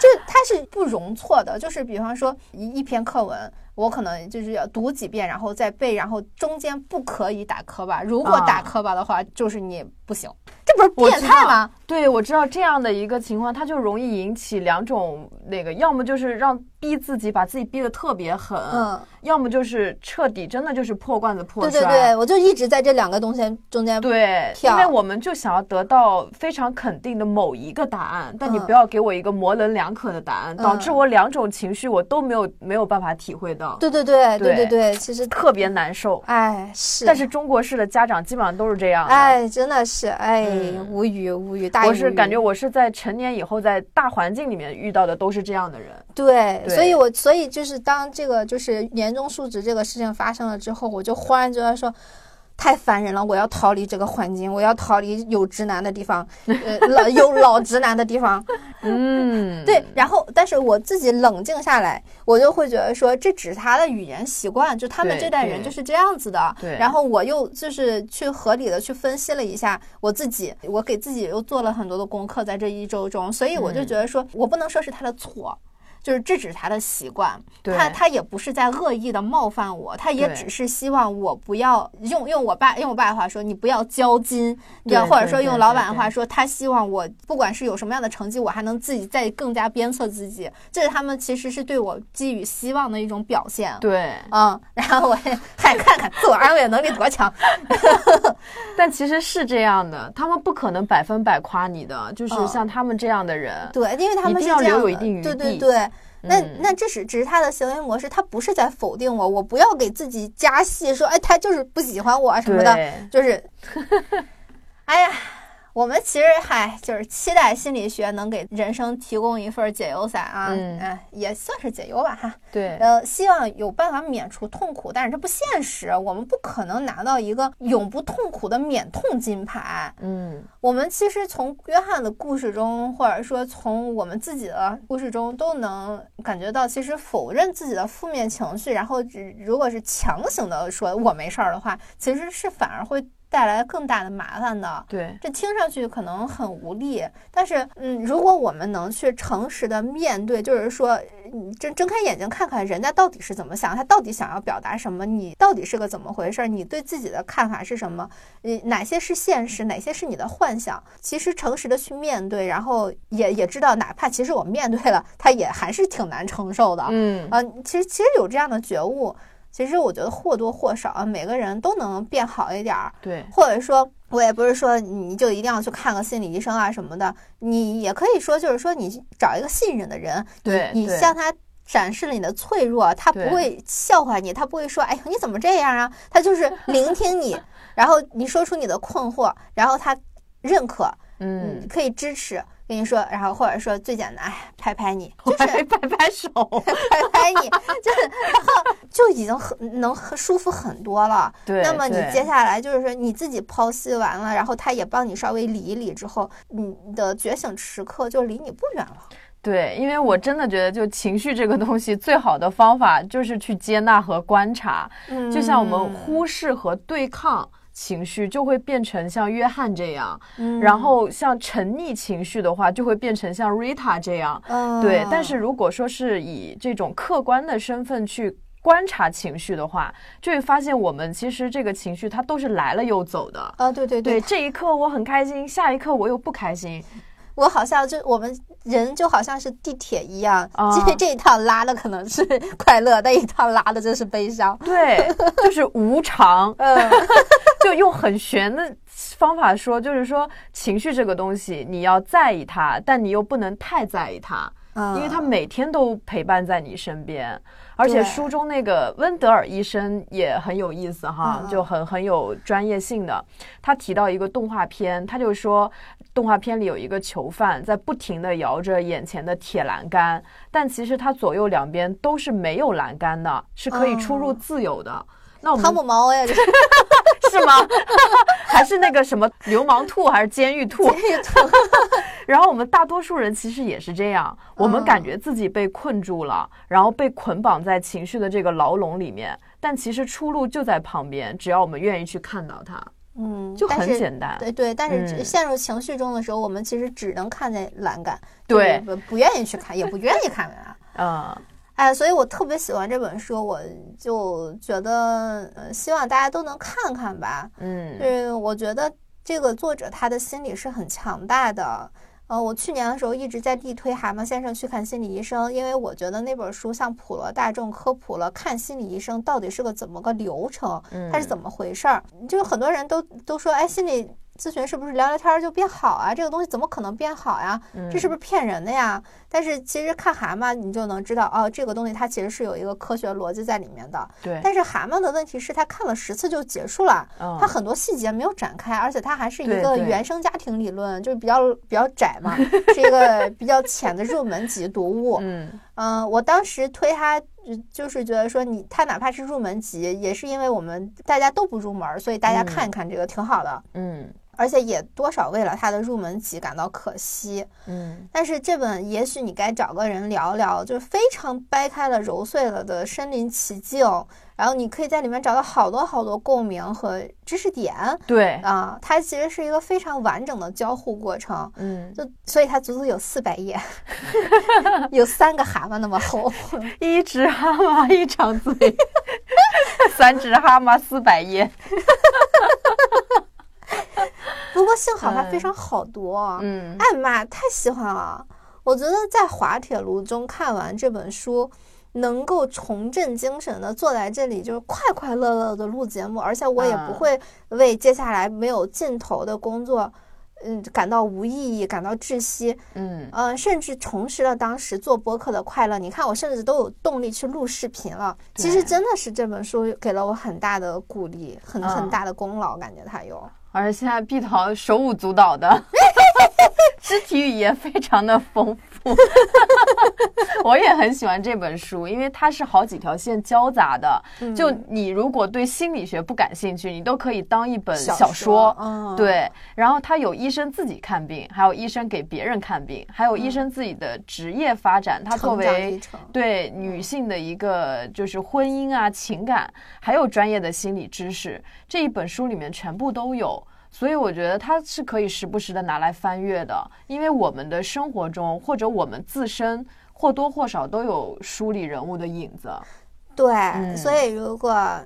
就他是不容错的，就是比方说一一篇课文。我可能就是要读几遍，然后再背，然后中间不可以打磕巴。如果打磕巴的话，就是你不行。这不是变态吗？
对，我知道这样的一个情况，它就容易引起两种那个，要么就是让。逼自己，把自己逼得特别狠，嗯，要么就是彻底，真的就是破罐子破
摔。对对对，我就一直在这两个东西中间
对，因为我们就想要得到非常肯定的某一个答案，但你不要给我一个模棱两可的答案，导致我两种情绪我都没有没有办法体会到。
对对对对对对，其实
特别难受。
哎，是。
但是中国式的家长基本上都是这样。
哎，真的是，哎，无语无语。
大我是感觉我是在成年以后，在大环境里面遇到的都是这样的人。
对，所以我所以。就是当这个就是年终述职这个事情发生了之后，我就忽然觉得说，太烦人了，我要逃离这个环境，我要逃离有直男的地方，呃，老有 <laughs> 老直男的地方。嗯，<laughs> 对。然后，但是我自己冷静下来，我就会觉得说，这只是他的语言习惯，就他们这代人就是这样子的。
对。
然后我又就是去合理的去分析了一下我自己，我给自己又做了很多的功课，在这一周中，所以我就觉得说我不能说是他的错。就是制止他的习惯，他他也不是在恶意的冒犯我，他也只是希望我不要用用我爸用我爸的话说，你不要交金，要或者说用老板的话说，他希望我不管是有什么样的成绩，我还能自己再更加鞭策自己，这是他们其实是对我寄予希望的一种表现。
对，
嗯，然后我也还看看自我安慰能力多强，<laughs>
但其实是这样的，他们不可能百分百夸你的，就是像他们这样的人，
对，因为他们
一定要留有一定余
地，对对对。那那这是只是他的行为模式，他不是在否定我，我不要给自己加戏，说哎，他就是不喜欢我什么的，就是，<laughs> 哎呀。我们其实嗨就是期待心理学能给人生提供一份解忧伞啊，嗯，也算是解忧吧哈。
对，
呃，希望有办法免除痛苦，但是这不现实，我们不可能拿到一个永不痛苦的免痛金牌。嗯，我们其实从约翰的故事中，或者说从我们自己的故事中，都能感觉到，其实否认自己的负面情绪，然后如果是强行的说我没事儿的话，其实是反而会。带来更大的麻烦的。
对，
这听上去可能很无力，但是，嗯，如果我们能去诚实的面对，就是说，你睁睁开眼睛看看人家到底是怎么想，他到底想要表达什么，你到底是个怎么回事，你对自己的看法是什么？呃，哪些是现实，哪些是你的幻想？其实诚实的去面对，然后也也知道，哪怕其实我面对了，他也还是挺难承受的。
嗯，
啊，其实其实有这样的觉悟。其实我觉得或多或少啊，每个人都能变好一点儿。
对，
或者说，我也不是说你就一定要去看个心理医生啊什么的，你也可以说，就是说你找一个信任的人，
对
你向他展示了你的脆弱，他不会笑话你，他不会说，哎呀你怎么这样啊？他就是聆听你，<laughs> 然后你说出你的困惑，然后他认可，嗯，可以支持。跟你说，然后或者说最简单，拍拍你，就是拍
拍手，<laughs>
拍拍你，就是，然后就已经很能舒服很多了。
对，
那么你接下来就是说你自己剖析完了，然后他也帮你稍微理一理之后，你的觉醒时刻就离你不远了。
对，因为我真的觉得，就情绪这个东西，最好的方法就是去接纳和观察。嗯，就像我们忽视和对抗。情绪就会变成像约翰这样，然后像沉溺情绪的话，就会变成像 Rita 这样。对，但是如果说是以这种客观的身份去观察情绪的话，就会发现我们其实这个情绪它都是来了又走的。
啊，对对
对，这一刻我很开心，下一刻我又不开心。
我好像就我们人就好像是地铁一样，这这一趟拉的可能是快乐，那一趟拉的真是悲伤。
对，就是无常。<laughs> 嗯，<laughs> 就用很玄的方法说，就是说情绪这个东西，你要在意它，但你又不能太在意它，因为它每天都陪伴在你身边。而且书中那个温德尔医生也很有意思哈，就很很有专业性的。他提到一个动画片，他就说动画片里有一个囚犯在不停地摇着眼前的铁栏杆，但其实他左右两边都是没有栏杆的，是可以出入自由的。那我们
汤姆猫呀，这是
是吗？<laughs> 还是那个什么流氓兔，还是监狱兔？
监狱兔。<laughs>
然后我们大多数人其实也是这样，我们感觉自己被困住了，然后被捆绑在情绪的这个牢笼里面，但其实出路就在旁边，只要我们愿意去看到它。
嗯，
就很简单。
对对，但是陷入情绪中的时候，我们其实只能看见栏杆，
对，
不不愿意去看，也不愿意看啊。<laughs>
嗯。
哎，所以我特别喜欢这本书，我就觉得，呃，希望大家都能看看吧。嗯，就是我觉得这个作者他的心理是很强大的。呃，我去年的时候一直在力推蛤蟆先生去看心理医生，因为我觉得那本书向普罗大众科普了看心理医生到底是个怎么个流程，它是怎么回事儿。就很多人都都说，哎，心理。咨询是不是聊聊天就变好啊？这个东西怎么可能变好呀？这是不是骗人的呀？但是其实看蛤蟆，你就能知道哦，这个东西它其实是有一个科学逻辑在里面的。
对。
但是蛤蟆的问题是，它看了十次就结束了，它很多细节没有展开，而且它还是一个原生家庭理论，就是比较比较窄嘛，是一个 <laughs> 比较浅的入门级读物。嗯嗯，我当时推它，就是觉得说你他哪怕是入门级，也是因为我们大家都不入门，所以大家看一看这个挺好的。嗯。而且也多少为了他的入门级感到可惜，嗯，但是这本也许你该找个人聊聊，就是非常掰开了揉碎了的身临其境，然后你可以在里面找到好多好多共鸣和知识点，
对。
啊，它其实是一个非常完整的交互过程，嗯，就所以它足足有四百页，<laughs> 有三个蛤蟆那么厚，<laughs>
一只蛤蟆一张嘴，<laughs> 三只蛤蟆四百页。
不过幸好它非常好读，嗯，哎妈，太喜欢了！我觉得在滑铁卢中看完这本书，能够重振精神的坐在这里，就是快快乐乐的录节目，而且我也不会为接下来没有尽头的工作，嗯，感到无意义，感到窒息，嗯嗯，甚至重拾了当时做播客的快乐。你看，我甚至都有动力去录视频了。其实真的是这本书给了我很大的鼓励，很很大的功劳，感觉它有。
而且现在碧桃手舞足蹈的，<laughs> 肢体语言非常的丰富。<laughs> 我也很喜欢这本书，因为它是好几条线交杂的。就你如果对心理学不感兴趣，你都可以当一本小说。对，然后它有医生自己看病，还有医生给别人看病，还有医生自己的职业发展。他作为对女性的一个就是婚姻啊、情感，还有专业的心理知识，这一本书里面全部都有。所以我觉得它是可以时不时的拿来翻阅的，因为我们的生活中或者我们自身或多或少都有书里人物的影子。
对，所以如果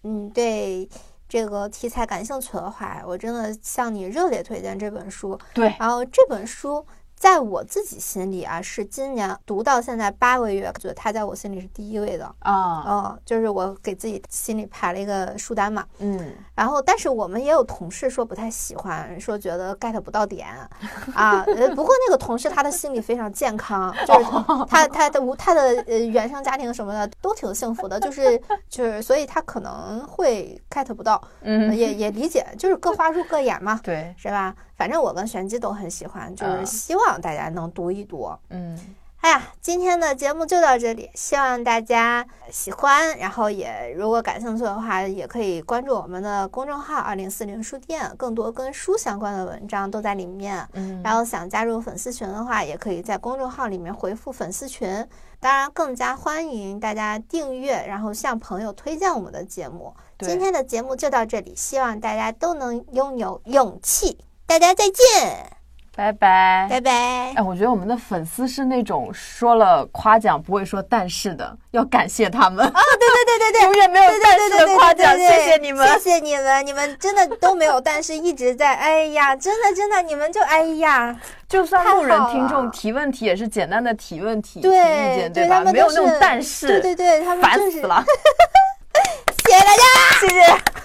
你对这个题材感兴趣的话，我真的向你热烈推荐这本书。
对，
然后这本书。在我自己心里啊，是今年读到现在八个月，觉得他在我心里是第一位的啊。嗯，就是我给自己心里排了一个书单嘛。嗯。然后，但是我们也有同事说不太喜欢，说觉得 get 不到点 <laughs> 啊。呃，不过那个同事他的心理非常健康，就是他他的无他的呃原生家庭什么的都挺幸福的，就是就是，所以他可能会 get 不到。嗯。也也理解，就是各花入各眼嘛。
对。
是吧？反正我跟玄机都很喜欢，就是希望大家能读一读。嗯，哎呀，今天的节目就到这里，希望大家喜欢。然后也如果感兴趣的话，也可以关注我们的公众号“二零四零书店”，更多跟书相关的文章都在里面。嗯，然后想加入粉丝群的话，也可以在公众号里面回复“粉丝群”。当然，更加欢迎大家订阅，然后向朋友推荐我们的节目。今天的节目就到这里，希望大家都能拥有勇气。大家再见，
拜拜，
拜拜。
哎，我觉得我们的粉丝是那种说了夸奖不会说但是的，要感谢他们。哦，
对对对对对，
永远没有但是的夸奖，谢谢你们，
谢谢你们，你们真的都没有但是，一直在。哎呀，真的真的，你们就哎呀，
就算路人听众提问题也是简单的提问题，
提
意见，对吧？没有那种但是，
对对对，他们
烦死了。
谢谢大家，
谢谢。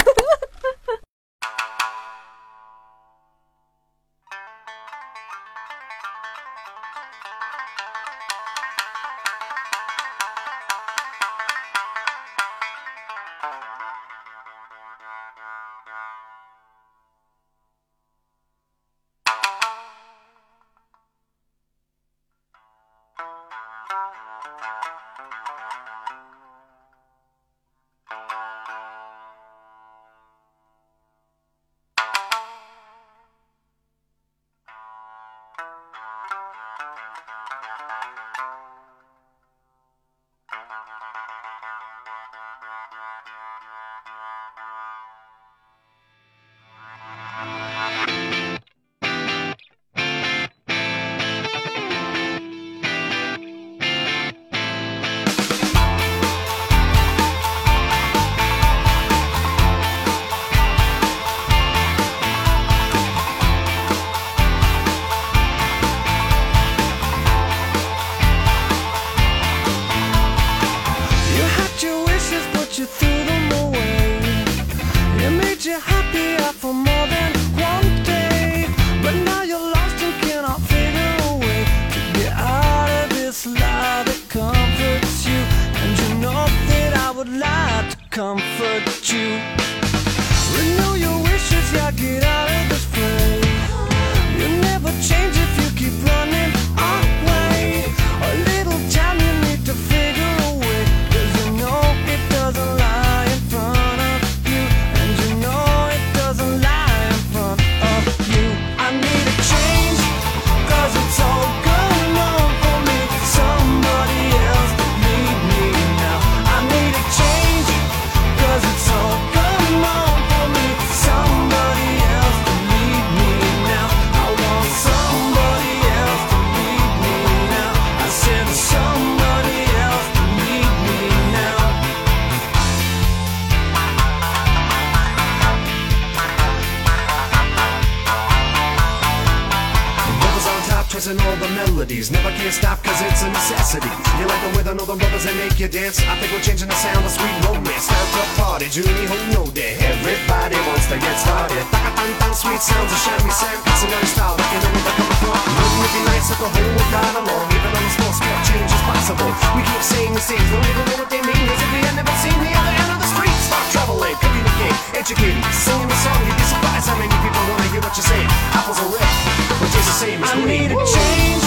audacity. You like the rhythm of the brothers that make you dance? I think we're changing the sound of sweet romance. Time to party, Junie, who know that? Everybody wants to get started. Taka-tan-tan, sweet sounds of shabby sound. It's another style, but you know where they're coming from. Wouldn't it be nice if the whole world got along? Even on a small scale, change is possible. We keep saying the same, don't even know what they mean. As if we had never seen the other end of the street. Start traveling, communicate, educate, the game, educating, singing a song. You'd be surprised how many people wanna hear what you're saying. Apples are red, but just the same as green. I need a
change,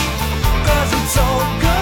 cause it's all good.